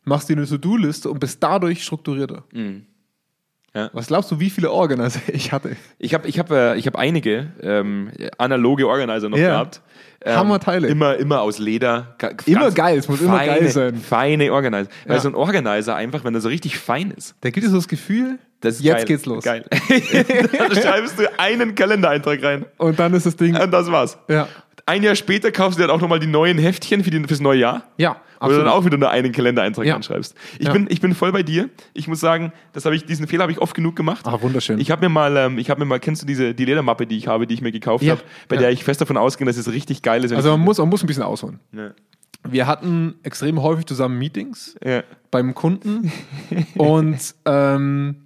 machst dir eine To-Do-Liste und bist dadurch strukturierter. Mhm. Ja. Was glaubst du, wie viele Organizer ich hatte? Ich habe ich hab, äh, ich hab einige ähm, analoge Organizer noch Ja. gehabt. Ähm, Hammerteile. Immer, immer aus Leder. Immer geil, es muss immer geil sein. Feine Organizer. Weil Ja. so ein Organizer einfach, wenn er so richtig fein ist, Da gibt es so das Gefühl, Das ist Jetzt geil. geht's los. Geil. dann schreibst du einen Kalendereintrag rein. Und dann ist das Ding. Und das war's. Ja. Ein Jahr später kaufst du dann auch nochmal die neuen Heftchen für die, fürs neue Jahr. Ja, Wo du dann absolut. auch wieder nur einen Kalendereintrag Ja. anschreibst. Ich, Ja. bin, ich bin voll bei dir. Ich muss sagen, das habe ich, diesen Fehler habe ich oft genug gemacht. Ah, wunderschön. Ich habe mir mal, ähm, ich habe mir mal, kennst du diese die Ledermappe, die ich habe, die ich mir gekauft Ja. habe, bei Ja. der ich fest davon ausgehe, dass es richtig geil ist. Also man muss, man muss ein bisschen ausholen. Wir hatten extrem häufig zusammen Meetings beim Kunden und ähm,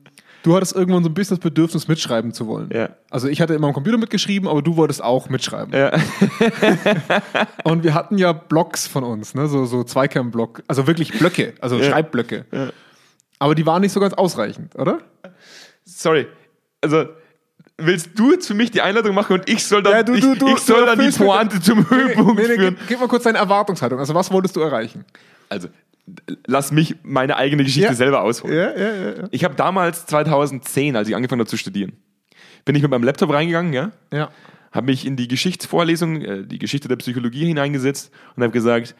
du hattest irgendwann so ein bisschen das Bedürfnis, mitschreiben zu wollen. Ja. Also ich hatte immer am Computer mitgeschrieben, aber du wolltest auch mitschreiben. Ja. Und wir hatten ja Blocks von uns, ne? so, so Zweikern-Block, also wirklich Blöcke, also Ja. Schreibblöcke. Aber die waren nicht so ganz ausreichend, oder? Sorry. Also, willst du jetzt für mich die Einladung machen und ich soll dann, Ja, du- ich, du- du- ich soll du dann die Pointe zum Höhepunkt Nee, nee, führen? gib, gib mal kurz deine Erwartungshaltung. Also was wolltest du erreichen? Also, lass mich meine eigene Geschichte Ja. selber ausholen. Ja, ja. Ich habe damals 2010, als ich angefangen habe zu studieren, bin ich mit meinem Laptop reingegangen, ja, ja. habe mich in die Geschichtsvorlesung, äh, die Geschichte der Psychologie hineingesetzt und habe gesagt,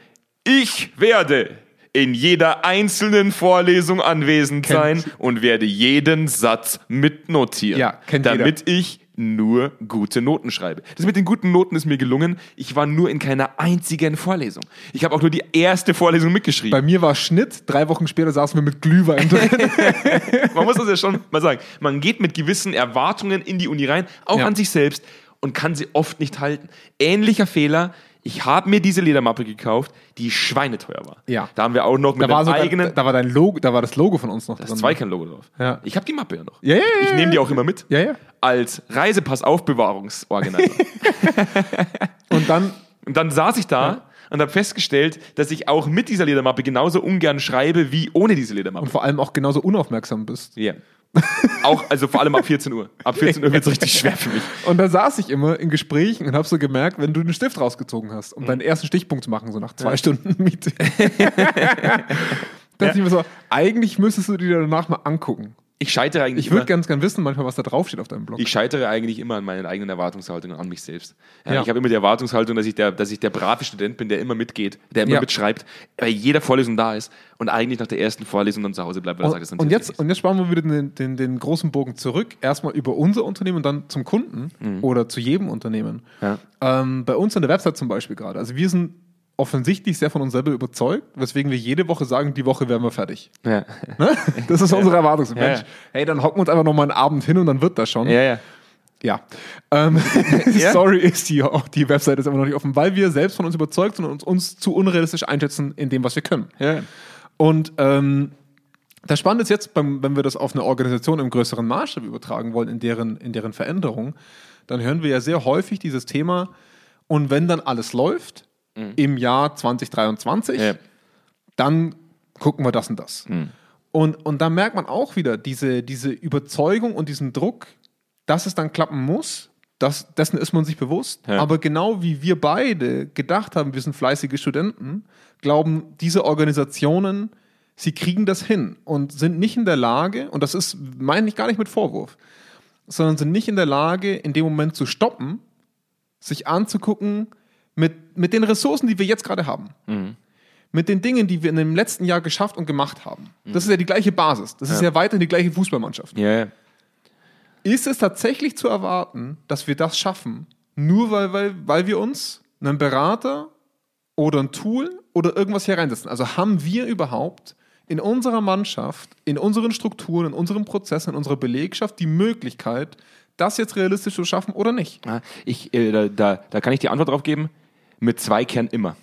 ich werde in jeder einzelnen Vorlesung anwesend Kennt- sein und werde jeden Satz mitnotieren, Ja, damit ich nur gute Noten schreibe. Das mit den guten Noten ist mir gelungen. Ich war nur in keiner einzigen Vorlesung. Ich habe auch nur die erste Vorlesung mitgeschrieben. Bei mir war Schnitt, drei Wochen später saßen wir mit Glühwein drin. Man muss das ja schon mal sagen. Man geht mit gewissen Erwartungen in die Uni rein, auch Ja. an sich selbst, und kann sie oft nicht halten. Ähnlicher Fehler. Ich habe mir diese Ledermappe gekauft, die schweineteuer war. Ja. Da haben wir auch noch mit da, sogar, eigenen. da war dein Logo, da war das Logo von uns noch das drin. Zweikern-Logo drauf. Ja. Ich habe die Mappe ja noch. Ja, ja, ja, ich ja, nehme die ja. auch immer mit. Ja, ja. Als Reisepass-Aufbewahrungsorganisator. Und dann, und dann saß ich da und habe festgestellt, dass ich auch mit dieser Ledermappe genauso ungern schreibe wie ohne diese Ledermappe. und vor allem auch genauso unaufmerksam bist. Ja. auch, also vor allem ab 14 Uhr. Ab 14 Uhr wird es richtig schwer für mich. Und da saß ich immer in Gesprächen und habe so gemerkt, wenn du den Stift rausgezogen hast, Mhm. um deinen ersten Stichpunkt zu machen, so nach zwei Stunden Meeting. dachte ich mir so, eigentlich müsstest du dir danach mal angucken. Ich scheitere eigentlich Ich würde ganz gern wissen, manchmal, was da draufsteht auf deinem Blog. ich scheitere eigentlich immer an meinen eigenen Erwartungshaltungen an mich selbst. Ja, Ja. Ich habe immer die Erwartungshaltung, dass ich, der, dass ich der brave Student bin, der immer mitgeht, der immer Ja. mitschreibt, bei jeder Vorlesung da ist und eigentlich nach der ersten Vorlesung dann zu Hause bleibt, weil er sagt, es und, und, jetzt, und jetzt sparen wir wieder den, den, den großen Bogen zurück. Erstmal über unser Unternehmen und dann zum Kunden oder zu jedem Unternehmen. Mhm. Ähm, bei uns an der Website zum Beispiel gerade. Also wir sind offensichtlich sehr von uns selber überzeugt, weswegen wir jede Woche sagen, die Woche wären wir fertig. nicht. Ne? Das ist unsere Erwartung. Ja, Mensch, ja. hey, dann hocken wir uns einfach noch mal einen Abend hin und dann wird das schon. Ja, ja. Ja. Ähm, Sorry, ist die, auch die Website ist immer noch nicht offen, weil wir selbst von uns überzeugt sind und uns, uns zu unrealistisch einschätzen in dem, was wir können. ja. Und ähm, das Spannende ist jetzt, beim, wenn wir das auf eine Organisation im größeren Maßstab übertragen wollen, in deren, in deren Veränderung, dann hören wir ja sehr häufig dieses Thema, und wenn dann alles läuft im Jahr 2023, Ja. dann gucken wir das und das. Und, und da merkt man auch wieder diese, diese Überzeugung und diesen Druck, dass es dann klappen muss. Das, dessen ist man sich bewusst. Ja. Aber genau wie wir beide gedacht haben, wir sind fleißige Studenten, glauben diese Organisationen, sie kriegen das hin und sind nicht in der Lage, und das ist, meine ich gar nicht mit Vorwurf, sondern sind nicht in der Lage, in dem Moment zu stoppen, sich anzugucken mit, mit den Ressourcen, die wir jetzt gerade haben mit den Dingen, die wir in dem letzten Jahr geschafft und gemacht haben. Das ist ja die gleiche Basis. Das ist ja weiterhin die gleiche Fußballmannschaft. Ja, ja. Ist es tatsächlich zu erwarten, dass wir das schaffen, nur weil, weil, weil wir uns einen Berater oder ein Tool oder irgendwas hier reinsetzen? Also haben wir überhaupt in unserer Mannschaft, in unseren Strukturen, in unseren Prozessen, in unserer Belegschaft die Möglichkeit, das jetzt realistisch zu schaffen oder nicht? Ah, Ich, äh, da, da, da kann ich die Antwort drauf geben. Mit zwei Kern immer.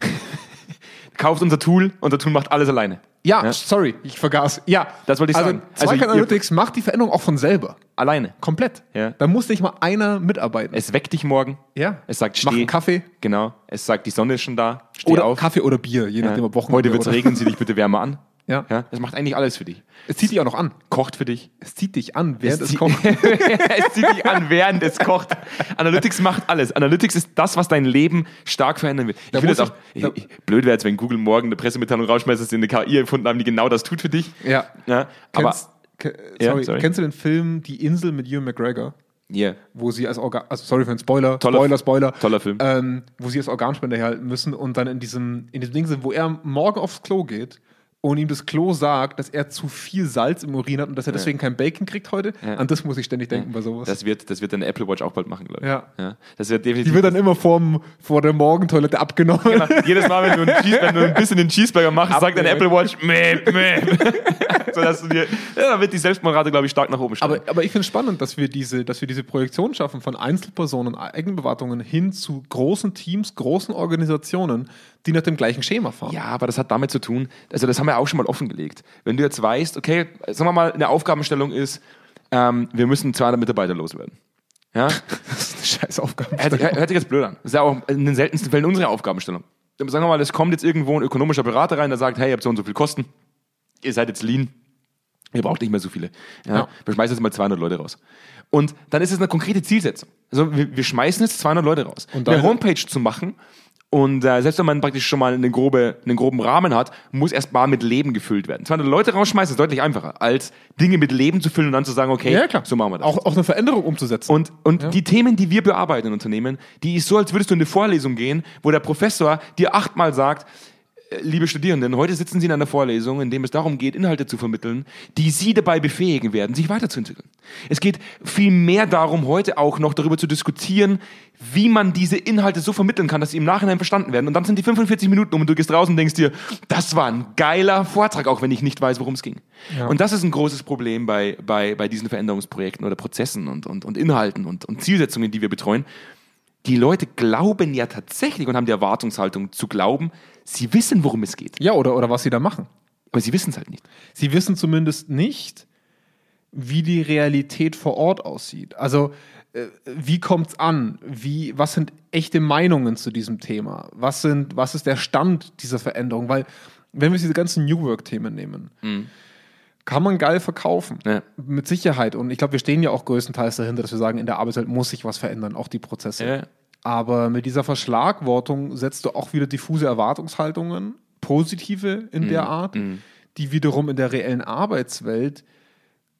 Kauft unser Tool, unser Tool macht alles alleine. Ja, Ja. sorry, ich vergaß. Ja, Das wollte ich also sagen. Zweikern Also Analytics macht die Veränderung auch von selber. Alleine. Komplett. Ja. Da muss nicht mal einer mitarbeiten. Es weckt dich morgen. ja. Es sagt, Mach steh. einen Kaffee Genau. Es sagt, die Sonne ist schon da. Steh oder auf. Kaffee oder Bier, je Ja. nachdem, ob Wochen Heute wird es regnen, zieh dich bitte wärmer an. Ja. Ja. Es macht eigentlich alles für dich. Es zieht dich auch noch an. Kocht für dich. Es zieht dich an, während es, zieht- kommt. es zieht dich an, während es kocht. Analytics macht alles. Analytics ist das, was dein Leben stark verändern wird. Ich Da finde es auch, ich- ich, blöd wäre jetzt, wenn Google morgen eine Pressemitteilung rausschmeißt, dass sie eine KI erfunden haben, die genau das tut für dich. Ja. Ja, aber, Kennst, ke, Ja, sorry, sorry. Kennst du den Film Die Insel mit Ewan McGregor? yeah. Wo sie als Organ, also sorry für den Spoiler, Toller- Spoiler, Spoiler. toller Film. Ähm, wo sie als Organspender herhalten müssen und dann in diesem, in diesem Ding sind, wo er morgen aufs Klo geht und ihm das Klo sagt, dass er zu viel Salz im Urin hat und dass er deswegen kein Bacon kriegt heute, Ja. an das muss ich ständig denken bei sowas. Das wird, das wird deine Apple Watch auch bald machen, glaube ich. Ja. Das wird definitiv. die wird dann immer vorm, vor der Morgentoilette abgenommen. Genau. Jedes Mal, wenn du, Cheese, wenn du ein bisschen den Cheeseburger machst, sagt deine Ab- Apple Watch, meh, meh. so, dass du dir, ja, da wird die Selbstmordrate, glaube ich, stark nach oben steigen. Aber, aber ich finde es spannend, dass wir, diese, dass wir diese Projektion schaffen von Einzelpersonen, Eigenbewartungen hin zu großen Teams, großen Organisationen, die nach dem gleichen Schema fahren. Ja, aber das hat damit zu tun, also das haben wir auch schon mal offengelegt. Wenn du jetzt weißt, okay, sagen wir mal, eine Aufgabenstellung ist, ähm, wir müssen 200 Mitarbeiter loswerden. Ja, Das ist eine scheiß Aufgabe. hört, hört sich jetzt blöd an. Das ist ja auch in den seltensten Fällen unsere Aufgabenstellung. Sagen wir mal, es kommt jetzt irgendwo ein ökonomischer Berater rein, der sagt, hey, ihr habt so und so viel Kosten, ihr seid jetzt lean, ihr braucht nicht mehr so viele. Ja, Ja. Wir schmeißen jetzt mal 200 Leute raus. Und dann ist es eine konkrete Zielsetzung. Also wir, wir schmeißen jetzt 200 Leute raus. Und eine Homepage zu machen und äh, selbst wenn man praktisch schon mal eine grobe, einen groben Rahmen hat, muss erst mal mit Leben gefüllt werden. 200 Leute rausschmeißen ist deutlich einfacher, als Dinge mit Leben zu füllen und dann zu sagen, okay, Ja, klar. so machen wir das. Auch, auch eine Veränderung umzusetzen. Und, und die Themen, die wir bearbeiten in Unternehmen, die ist so, als würdest du in eine Vorlesung gehen, wo der Professor dir achtmal sagt, liebe Studierenden, heute sitzen Sie in einer Vorlesung, in dem es darum geht, Inhalte zu vermitteln, die Sie dabei befähigen werden, sich weiterzuentwickeln. Es geht viel mehr darum, heute auch noch darüber zu diskutieren, wie man diese Inhalte so vermitteln kann, dass sie im Nachhinein verstanden werden. Und dann sind die 45 Minuten um und du gehst raus und denkst dir, das war ein geiler Vortrag, auch wenn ich nicht weiß, worum es ging. Ja. Und das ist ein großes Problem bei, bei, bei diesen Veränderungsprojekten oder Prozessen und, und, und Inhalten und, und Zielsetzungen, die wir betreuen. Die Leute glauben ja tatsächlich und haben die Erwartungshaltung zu glauben, sie wissen, worum es geht. ja, oder, oder was sie da machen. Aber sie wissen es halt nicht. Sie wissen zumindest nicht, wie die Realität vor Ort aussieht. Also, äh, wie kommt es an? Wie, was sind echte Meinungen zu diesem Thema? Was, sind, was ist der Stand dieser Veränderung? Weil, wenn wir diese ganzen New Work-Themen nehmen, kann man geil verkaufen. Ja. Mit Sicherheit. Und ich glaube, wir stehen ja auch größtenteils dahinter, dass wir sagen, in der Arbeitswelt muss sich was verändern, auch die Prozesse. Ja. Aber mit dieser Verschlagwortung setzt du auch wieder diffuse Erwartungshaltungen, positive in der Art, die wiederum in der reellen Arbeitswelt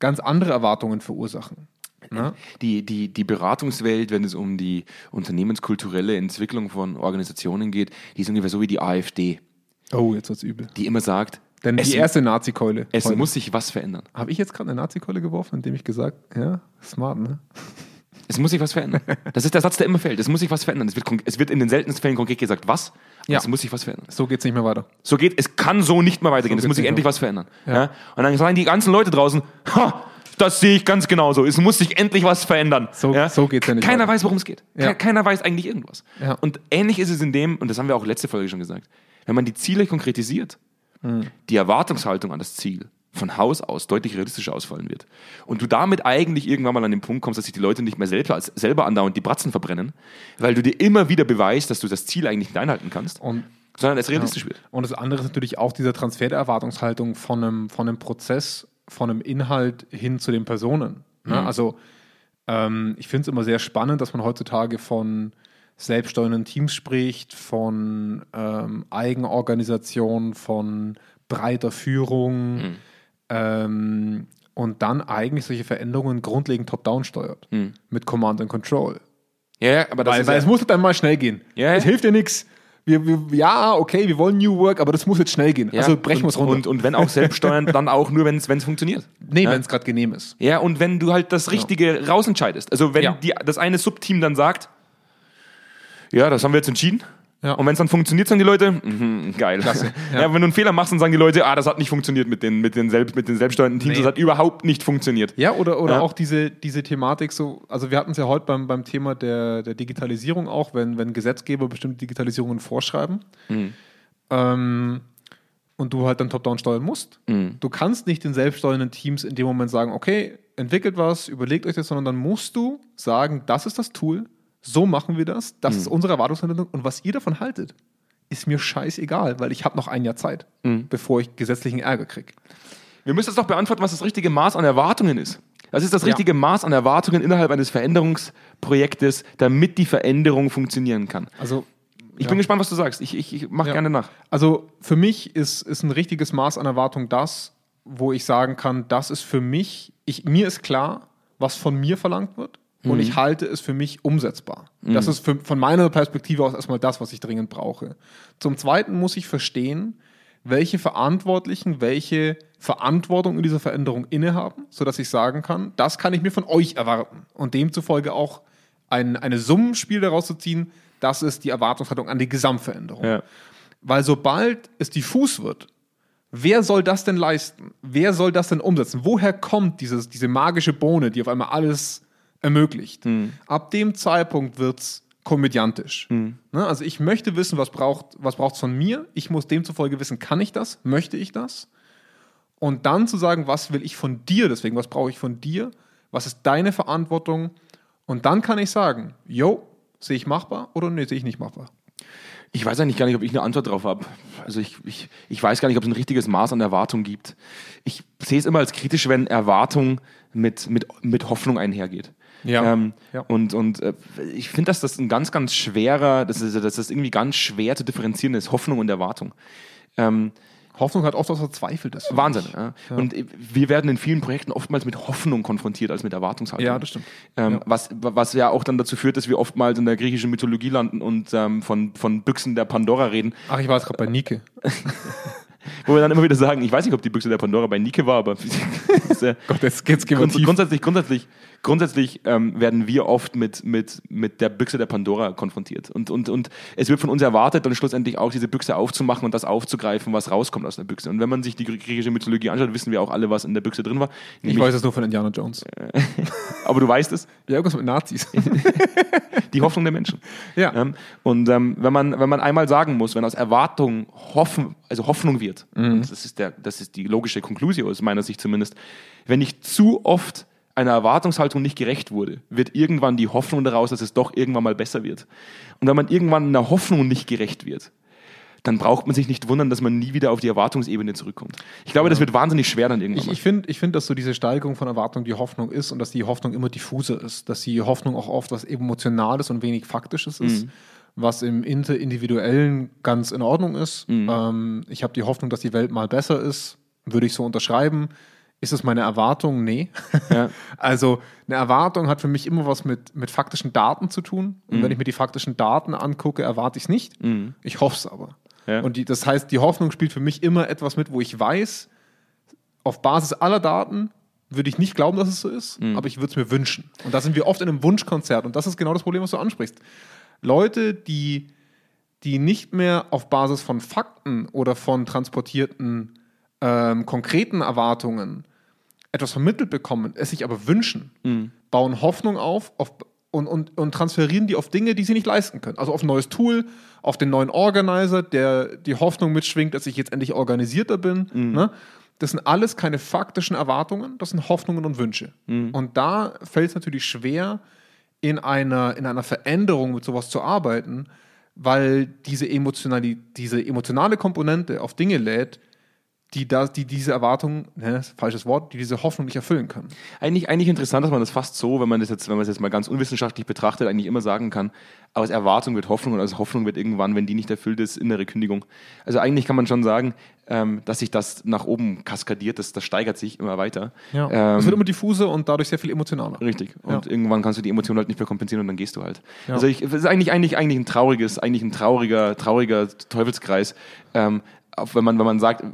ganz andere Erwartungen verursachen. Ne? Die, die, die Beratungswelt, wenn es um die unternehmenskulturelle Entwicklung von Organisationen geht, die ist ungefähr so wie die AfD, Oh, jetzt wird's übel. die immer sagt, Denn es, die erste Nazi-Keule. es muss sich was verändern. Habe ich jetzt gerade eine Nazi-Keule geworfen, indem ich gesagt, ja, smart, ne? Es muss sich was verändern. Das ist der Satz, der immer fällt. Es muss sich was verändern. Es wird, es wird in den seltensten Fällen konkret gesagt, was, Ja. es muss sich was verändern. So geht's nicht mehr weiter. So geht, es kann so nicht mehr weitergehen. So es muss sich endlich mehr. was verändern. Ja. Ja. Und dann sagen die ganzen Leute draußen, ha, das sehe ich ganz genauso. Es muss sich endlich was verändern. So- so geht's ja nicht Keiner weiter. weiß, worum es geht. Ja. Ke- Keiner weiß eigentlich irgendwas. Ja. Und ähnlich ist es in dem, und das haben wir auch letzte Folge schon gesagt, wenn man die Ziele konkretisiert, Hm. die Erwartungshaltung an das Ziel von Haus aus deutlich realistischer ausfallen wird. Und du damit eigentlich irgendwann mal an den Punkt kommst, dass sich die Leute nicht mehr selber, selber andauernd die Bratzen verbrennen, weil du dir immer wieder beweist, dass du das Ziel eigentlich nicht einhalten kannst, Und sondern es realistisch wird. Und das andere ist natürlich auch dieser Transfer der Erwartungshaltung von einem, von einem Prozess, von einem Inhalt hin zu den Personen. Ne? Also ähm, ich finde es immer sehr spannend, dass man heutzutage von selbststeuernden Teams spricht, von ähm, Eigenorganisation, von breiter Führung ähm, und dann eigentlich solche Veränderungen grundlegend top-down steuert. Mit Command and Control. Ja, ja, aber das Weil, ist weil ja, es muss dann mal schnell gehen. Ja, Es ja. hilft dir nichts. Wir, wir, ja, okay, wir wollen New Work, aber das muss jetzt schnell gehen. Ja, also brechen wir es runter. Und, und wenn auch selbststeuernd, dann auch nur, wenn es funktioniert. nee, ja. wenn es gerade genehm ist. Ja, und wenn du halt das Richtige rausentscheidest. Also wenn Ja. die, das eine Subteam dann sagt, ja, das haben wir jetzt entschieden. Ja. Und wenn es dann funktioniert, sagen die Leute, mhm, geil. Klasse, Ja. ja. wenn du einen Fehler machst, dann sagen die Leute, ah, das hat nicht funktioniert mit den, mit den, selbst, mit den selbststeuernden Teams, Nee. das hat überhaupt nicht funktioniert. Ja, oder, oder Ja. auch diese, diese Thematik so, also wir hatten es ja heute beim, beim Thema der, der Digitalisierung auch, wenn, wenn Gesetzgeber bestimmte Digitalisierungen vorschreiben Mhm. ähm, und du halt dann top-down steuern musst. Mhm. Du kannst nicht den selbststeuernden Teams in dem Moment sagen, okay, entwickelt was, überlegt euch das, sondern dann musst du sagen, das ist das Tool, so machen wir das, das Mhm. ist unsere Erwartungshaltung und was ihr davon haltet, ist mir scheißegal, weil ich habe noch ein Jahr Zeit, Mhm. bevor ich gesetzlichen Ärger kriege. Wir müssen jetzt doch beantworten, was das richtige Maß an Erwartungen ist. Was ist das Ja. richtige Maß an Erwartungen innerhalb eines Veränderungsprojektes, damit die Veränderung funktionieren kann? Also Ich Ja. bin gespannt, was du sagst. Ich, ich, ich mache Ja. gerne nach. Also für mich ist, ist ein richtiges Maß an Erwartung das, wo ich sagen kann, das ist für mich, ich, mir ist klar, was von mir verlangt wird und ich halte es für mich umsetzbar. Das ist für, von meiner Perspektive aus erstmal das, was ich dringend brauche. Zum Zweiten muss ich verstehen, welche Verantwortlichen welche Verantwortung in dieser Veränderung innehaben, sodass ich sagen kann, das kann ich mir von euch erwarten. Und demzufolge auch ein eine Summenspiel daraus zu ziehen, das ist die Erwartungshaltung an die Gesamtveränderung. Ja. Weil sobald es diffus wird, wer soll das denn leisten? Wer soll das denn umsetzen? Woher kommt dieses, diese magische Bohne, die auf einmal alles ermöglicht? Ab dem Zeitpunkt wird es komödiantisch. Ne? Also ich möchte wissen, was braucht was braucht's von mir. Ich muss demzufolge wissen, kann ich das? Möchte ich das? Und dann zu sagen, was will ich von dir? Deswegen, was brauche ich von dir? Was ist deine Verantwortung? Und dann kann ich sagen, yo, sehe ich machbar oder nee, sehe ich nicht machbar. Ich weiß eigentlich gar nicht, ob ich eine Antwort drauf habe. Also ich, ich, ich weiß gar nicht, ob es ein richtiges Maß an Erwartung gibt. Ich sehe es immer als kritisch, wenn Erwartung mit, mit, mit Hoffnung einhergeht. Ja. Ähm, Ja. Und, und äh, ich finde, dass das ein ganz, ganz schwerer, dass, es- dass das irgendwie ganz schwer zu differenzieren ist, Hoffnung und Erwartung. Ähm, Hoffnung hat oft was Verzweifeltes. Wahnsinn. ich. Ja. Und äh, wir werden in vielen Projekten oftmals mit Hoffnung konfrontiert als mit Erwartungshaltung. Ja, das stimmt. Ähm, Ja. was, was ja auch dann dazu führt, dass wir oftmals in der griechischen Mythologie landen und ähm, von, von Büchsen der Pandora reden, Ach, ich war jetzt gerade bei Nike. wo wir dann immer wieder sagen, ich weiß nicht, ob die Büchse der Pandora bei Nike war, aber Gott, jetzt, jetzt gehen wir grundsätzlich, grundsätzlich, grundsätzlich ähm, werden wir oft mit, mit, mit der Büchse der Pandora konfrontiert. Und, und, und es wird von uns erwartet, dann schlussendlich auch diese Büchse aufzumachen und das aufzugreifen, was rauskommt aus der Büchse. Und wenn man sich die griechische Mythologie anschaut, wissen wir auch alle, was in der Büchse drin war. Ich Nämlich- weiß es nur von Indiana Jones. aber du weißt es, Ja, irgendwas mit Nazis. die Hoffnung der Menschen. Ja. Ähm, und ähm, wenn, man, wenn man einmal sagen muss, wenn aus Erwartung Hoffen, also Hoffnung wird, Mhm. das, ist der, das ist die logische Konklusion aus meiner Sicht zumindest, wenn ich zu oft einer Erwartungshaltung nicht gerecht wurde, wird irgendwann die Hoffnung daraus, dass es doch irgendwann mal besser wird. Und wenn man irgendwann einer Hoffnung nicht gerecht wird, dann braucht man sich nicht wundern, dass man nie wieder auf die Erwartungsebene zurückkommt. Ich glaube, das wird wahnsinnig schwer dann irgendwann. Ich, ich finde, ich find, dass so diese Steigerung von Erwartung die Hoffnung ist und dass die Hoffnung immer diffuser ist. Dass die Hoffnung auch oft was Emotionales und wenig Faktisches ist. Was im Inter Individuellen ganz in Ordnung ist. Ähm, ich habe die Hoffnung, dass die Welt mal besser ist. Würde ich so unterschreiben. Ist es meine Erwartung? Nee. Ja. Also eine Erwartung hat für mich immer was mit, mit faktischen Daten zu tun. Und wenn ich mir die faktischen Daten angucke, erwarte ich es nicht. Ich hoffe es aber. Ja. Und die, das heißt, die Hoffnung spielt für mich immer etwas mit, wo ich weiß, auf Basis aller Daten würde ich nicht glauben, dass es so ist, aber ich würde es mir wünschen. Und da sind wir oft in einem Wunschkonzert. Und das ist genau das Problem, was du ansprichst. Leute, die, die nicht mehr auf Basis von Fakten oder von transportierten ähm, konkreten Erwartungen etwas vermittelt bekommen, es sich aber wünschen, bauen Hoffnung auf, auf und, und, und transferieren die auf Dinge, die sie nicht leisten können. Also auf ein neues Tool, auf den neuen Organizer, der die Hoffnung mitschwingt, dass ich jetzt endlich organisierter bin. Ne? Das sind alles keine faktischen Erwartungen, das sind Hoffnungen und Wünsche. Und da fällt es natürlich schwer, in einer, in einer Veränderung mit sowas zu arbeiten, weil diese, emotionali diese emotionale Komponente auf Dinge lädt, die, da, die diese Erwartung, ne, falsches Wort, die diese Hoffnung nicht erfüllen können. Eigentlich, eigentlich interessant, dass man das fast so, wenn man das jetzt, wenn man es jetzt mal ganz unwissenschaftlich betrachtet, eigentlich immer sagen kann, aus Erwartung wird Hoffnung und aus Hoffnung wird irgendwann, wenn die nicht erfüllt ist, innere Kündigung. Also eigentlich kann man schon sagen, ähm, dass sich das nach oben kaskadiert, das, das steigert sich immer weiter. es Ähm, wird immer diffuser und dadurch sehr viel emotionaler. Richtig. Und Ja. irgendwann kannst du die Emotionen halt nicht mehr kompensieren und dann gehst du halt. Ja. Also ich, es ist eigentlich, eigentlich, eigentlich ein trauriges, eigentlich ein trauriger, trauriger Teufelskreis. Ähm, auch wenn man, wenn man sagt,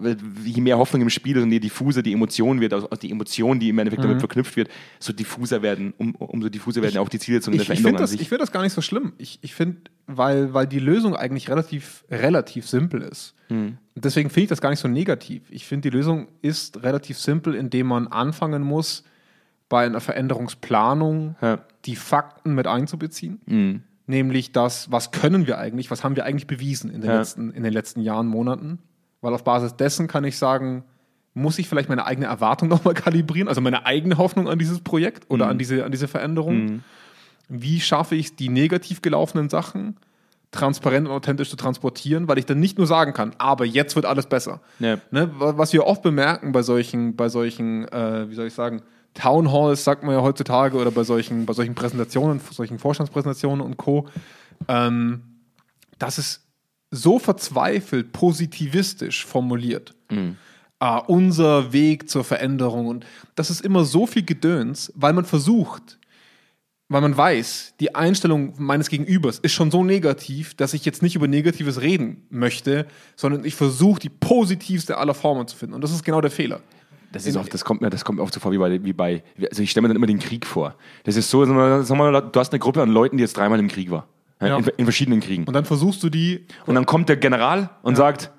je mehr Hoffnung im Spiel ist und je diffuser die Emotion wird, also die Emotion, die im Endeffekt Mhm. damit verknüpft wird, so diffuser werden, um, umso diffuser werden auch die Zielsetzungen der Ich, ich Veränderung finde an das, sich. ich find das gar nicht so schlimm. Ich, ich finde, weil, weil die Lösung eigentlich relativ, relativ simpel ist. Hm. Und Deswegen finde ich das gar nicht so negativ. Ich finde, die Lösung ist relativ simpel, indem man anfangen muss, bei einer Veränderungsplanung Ja. die Fakten mit einzubeziehen. Mhm. Nämlich das, was können wir eigentlich, was haben wir eigentlich bewiesen in den, Ja. letzten, in den letzten Jahren, Monaten. Weil auf Basis dessen kann ich sagen, muss ich vielleicht meine eigene Erwartung nochmal kalibrieren, also meine eigene Hoffnung an dieses Projekt oder an, diese, an diese Veränderung. Wie schaffe ich es, die negativ gelaufenen Sachen transparent und authentisch zu transportieren, weil ich dann nicht nur sagen kann, aber jetzt wird alles besser. Ja. Ne, wa- was wir oft bemerken bei solchen, bei solchen, äh, wie soll ich sagen, Town Halls, sagt man ja heutzutage, oder bei solchen, bei solchen Präsentationen, solchen Vorstandspräsentationen und Co., ähm, dass es so verzweifelt positivistisch formuliert. Ah, unser Weg zur Veränderung und das ist immer so viel Gedöns, weil man versucht, weil man weiß, die Einstellung meines Gegenübers ist schon so negativ, dass ich jetzt nicht über Negatives reden möchte, sondern ich versuche, die positivste aller Formen zu finden. Und das ist genau der Fehler. Das, ist oft, das, kommt mir, das kommt mir oft so vor wie bei, wie bei also ich stelle mir dann immer den Krieg vor. Das ist so, sag mal, du hast eine Gruppe an Leuten, die jetzt dreimal im Krieg war. Ja. In, in verschiedenen Kriegen. Und dann versuchst du die. Und dann kommt der General und sagt,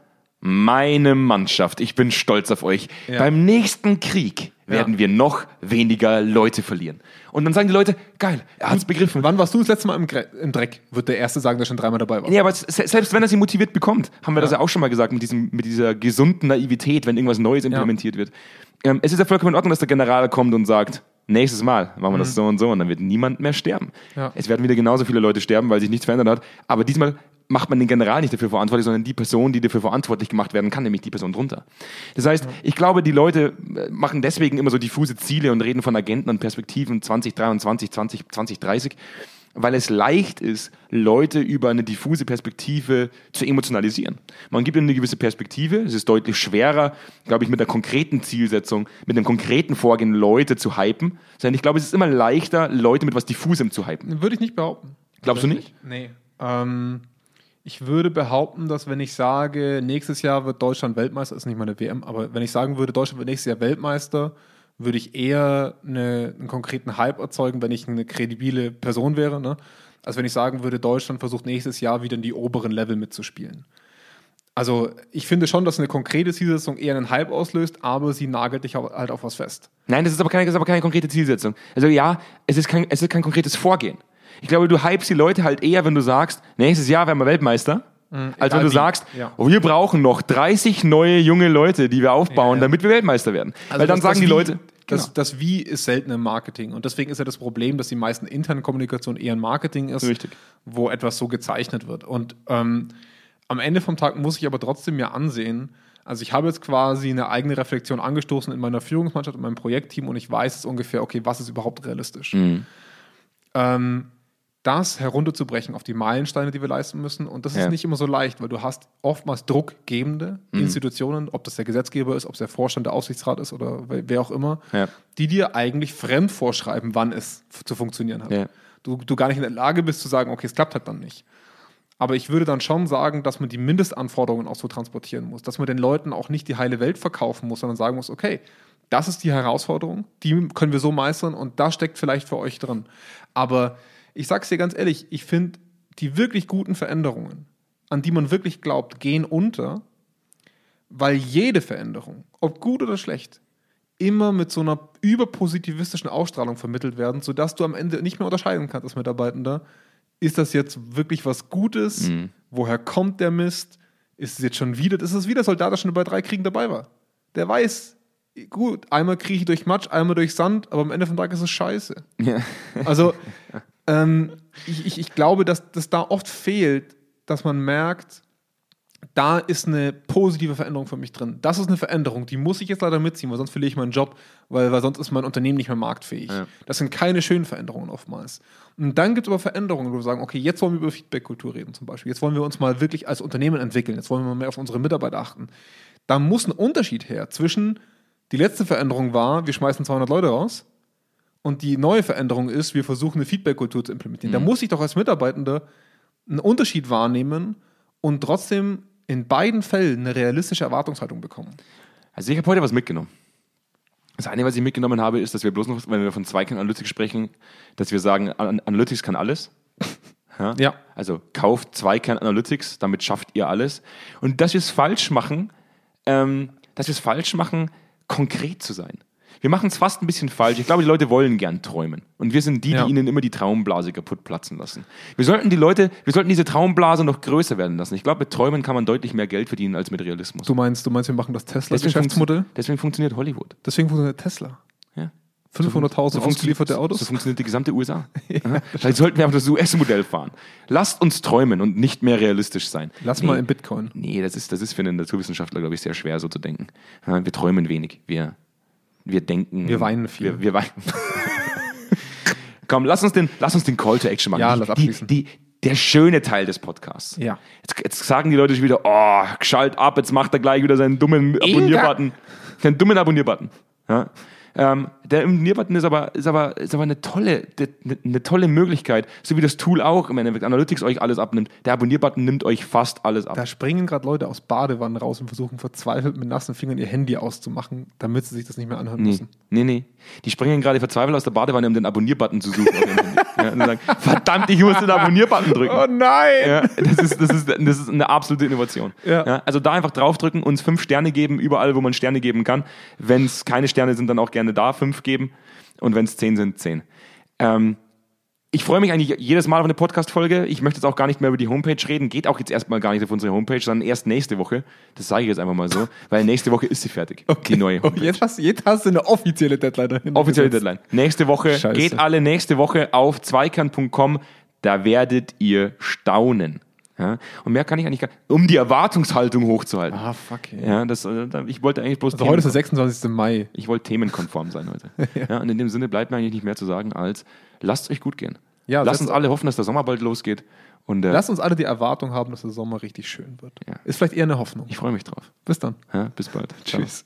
meine Mannschaft, ich bin stolz auf euch. Ja. Beim nächsten Krieg werden Ja. wir noch weniger Leute verlieren. Und dann sagen die Leute, geil, er hat's begriffen. Wann warst du das letzte Mal im, im Dreck? Wird der Erste sagen, der schon dreimal dabei war. Ja, aber se- selbst wenn er sie motiviert bekommt, haben wir das ja auch schon mal gesagt, mit, diesem, mit dieser gesunden Naivität, wenn irgendwas Neues implementiert wird. Ähm, es ist ja vollkommen in Ordnung, dass der General kommt und sagt, nächstes Mal machen wir das so und so und dann wird niemand mehr sterben. Ja. Es werden wieder genauso viele Leute sterben, weil sich nichts verändert hat. Aber diesmal macht man den General nicht dafür verantwortlich, sondern die Person, die dafür verantwortlich gemacht werden kann, nämlich die Person drunter. Das heißt, ich glaube, die Leute äh, machen deswegen immer so diffuse Ziele und reden von Agenten und Perspektiven 2023, 20, 2030 weil es leicht ist, Leute über eine diffuse Perspektive zu emotionalisieren. Man gibt ihnen eine gewisse Perspektive, es ist deutlich schwerer, glaube ich, mit einer konkreten Zielsetzung, mit einem konkreten Vorgehen Leute zu hypen, sondern ich glaube, es ist immer leichter, Leute mit was Diffusem zu hypen. Würde ich nicht behaupten. Glaubst du nicht? Nee. Ähm, ich würde behaupten, dass wenn ich sage, nächstes Jahr wird Deutschland Weltmeister, ist nicht meine WM, aber wenn ich sagen würde, Deutschland wird nächstes Jahr Weltmeister, würde ich eher eine, einen konkreten Hype erzeugen, wenn ich eine kredibile Person wäre, ne? als wenn ich sagen würde, Deutschland versucht nächstes Jahr wieder in die oberen Level mitzuspielen. Also ich finde schon, dass eine konkrete Zielsetzung eher einen Hype auslöst, aber sie nagelt dich halt auf was fest. Nein, das ist aber keine, ist aber keine konkrete Zielsetzung. Also ja, es ist kein, es ist kein konkretes Vorgehen. Ich glaube, du hypst die Leute halt eher, wenn du sagst, nächstes Jahr werden wir Weltmeister, als wenn du sagst, Ja. oh, wir brauchen noch 30 neue junge Leute, die wir aufbauen, Ja, ja. damit wir Weltmeister werden. Weil dann das- sagen das die Wie- Leute, Das, genau. das Wie ist selten im Marketing. Und deswegen ist ja das Problem, dass die meisten internen Kommunikation eher ein Marketing ist, Richtig. wo etwas so gezeichnet wird. Und ähm, am Ende vom Tag muss ich aber trotzdem mir ansehen, also ich habe jetzt quasi eine eigene Reflexion angestoßen in meiner Führungsmannschaft, in meinem Projektteam und ich weiß jetzt ungefähr, okay, was ist überhaupt realistisch. Mhm. Ähm, das herunterzubrechen auf die Meilensteine, die wir leisten müssen. Und das Ja. ist nicht immer so leicht, weil du hast oftmals druckgebende Institutionen, ob das der Gesetzgeber ist, ob es der Vorstand, der Aufsichtsrat ist oder wer auch immer, Ja. die dir eigentlich fremd vorschreiben, wann es zu funktionieren hat. Ja. Du, du gar nicht in der Lage bist zu sagen, okay, es klappt halt dann nicht. Aber ich würde dann schon sagen, dass man die Mindestanforderungen auch so transportieren muss, dass man den Leuten auch nicht die heile Welt verkaufen muss, sondern sagen muss, okay, das ist die Herausforderung, die können wir so meistern und da steckt vielleicht für euch drin. Aber ich sag's dir ganz ehrlich, ich finde, die wirklich guten Veränderungen, an die man wirklich glaubt, gehen unter, weil jede Veränderung, ob gut oder schlecht, immer mit so einer überpositivistischen Ausstrahlung vermittelt werden, sodass du am Ende nicht mehr unterscheiden kannst als Mitarbeitender, ist das jetzt wirklich was Gutes? Woher kommt der Mist? Ist es jetzt schon wieder, ist es wieder Soldat, der schon bei drei Kriegen dabei war? Der weiß, gut, einmal kriege ich durch Matsch, einmal durch Sand, aber am Ende vom Tag ist es scheiße. Ja. Also, ähm, ich, ich, ich glaube, dass das da oft fehlt, dass man merkt, da ist eine positive Veränderung für mich drin. Das ist eine Veränderung, die muss ich jetzt leider mitziehen, weil sonst verliere ich meinen Job, weil, weil sonst ist mein Unternehmen nicht mehr marktfähig. Ja. Das sind keine schönen Veränderungen oftmals. Und dann gibt es aber Veränderungen, wo wir sagen, okay, jetzt wollen wir über Feedback-Kultur reden zum Beispiel. Jetzt wollen wir uns mal wirklich als Unternehmen entwickeln. Jetzt wollen wir mal mehr auf unsere Mitarbeiter achten. Da muss ein Unterschied her zwischen, die letzte Veränderung war, wir schmeißen 200 Leute raus und die neue Veränderung ist, wir versuchen eine Feedback-Kultur zu implementieren. Da muss ich doch als Mitarbeitender einen Unterschied wahrnehmen und trotzdem in beiden Fällen eine realistische Erwartungshaltung bekommen. Also ich habe heute was mitgenommen. Das eine, was ich mitgenommen habe, ist, dass wir bloß noch, wenn wir von Zweikern Analytics sprechen, dass wir sagen, An- Analytics kann alles. Ja? Ja. Also kauft Zweikern Analytics, damit schafft ihr alles. Und dass wir es falsch machen, ähm, dass wir es falsch machen, konkret zu sein. Wir machen es fast ein bisschen falsch. Ich glaube, die Leute wollen gern träumen. Und wir sind die, Ja. die ihnen immer die Traumblase kaputt platzen lassen. Wir sollten die Leute, wir sollten diese Traumblase noch größer werden lassen. Ich glaube, mit Träumen kann man deutlich mehr Geld verdienen als mit Realismus. Du meinst, du meinst, wir machen das Deswegen, Tesla-Geschäftsmodell? funktio- deswegen funktioniert Hollywood. Deswegen funktioniert Tesla. Ja. 500.000 ausgelieferte so, Autos? So funktioniert die gesamte USA. ja. Vielleicht sollten wir einfach das US-Modell fahren. Lasst uns träumen und nicht mehr realistisch sein. Lass nee, mal in Bitcoin. Nee, das ist, das ist für einen Naturwissenschaftler, glaube ich, sehr schwer so zu denken. Wir träumen wenig. Wir, wir denken. Wir weinen viel. Wir, wir weinen. Komm, lass uns, den, lass uns den Call to Action machen. Ja, Die- lass die, abschließen. die, der schöne Teil des Podcasts. Ja. Jetzt, jetzt sagen die Leute schon wieder, oh, schalt ab, jetzt macht er gleich wieder seinen dummen Abonnierbutton. Seinen dummen Abonnierbutton. Ja? Ähm, der Abonnier-Button ist aber, ist, aber, ist aber eine tolle, eine, eine tolle Möglichkeit, so wie das Tool auch im Endeffekt Analytics euch alles abnimmt. Der Abonnier-Button nimmt euch fast alles ab. Da springen gerade Leute aus Badewannen raus und versuchen verzweifelt mit nassen Fingern ihr Handy auszumachen, damit sie sich das nicht mehr anhören Nee, müssen. nee, nee. Die springen gerade verzweifelt aus der Badewanne, um den Abonnier-Button zu suchen. ja, und sagen, verdammt, ich muss den Abonnier-Button drücken. Oh nein! Ja, das, ist, das, ist, das ist eine absolute Innovation. Ja. also da einfach draufdrücken, uns fünf Sterne geben, überall, wo man Sterne geben kann. Wenn es keine Sterne sind, dann auch gerne da fünf geben. Und wenn es zehn sind, zehn. Ähm, ich freue mich eigentlich jedes Mal auf eine Podcast-Folge. Ich möchte jetzt auch gar nicht mehr über die Homepage reden. Geht auch jetzt erstmal gar nicht auf unsere Homepage, sondern erst nächste Woche. Das sage ich jetzt einfach mal so, weil nächste Woche ist sie fertig. Die neue Oh, Homepage. jetzt, hast, jetzt hast du eine offizielle Deadline dahinter. Offizielle gesetzt. Deadline. Nächste Woche. Scheiße. Geht alle nächste Woche auf zweikern.com. Da werdet ihr staunen. Ja? Und mehr kann ich eigentlich gar um die Erwartungshaltung hochzuhalten. Ah, fuck. ey. Ja, das, äh, ich wollte eigentlich bloß Also heute ist der Themen- 26. Mai. ich wollte themenkonform sein heute. ja. und in dem Sinne bleibt mir eigentlich nicht mehr zu sagen als lasst euch gut gehen. Ja, lasst uns alle hoffen, dass der Sommer bald losgeht. Und äh, Lass uns alle die Erwartung haben, dass der Sommer richtig schön wird. Ja. Ist vielleicht eher eine Hoffnung. ich freue mich drauf. Bis dann. Ja, bis bald. Tschüss.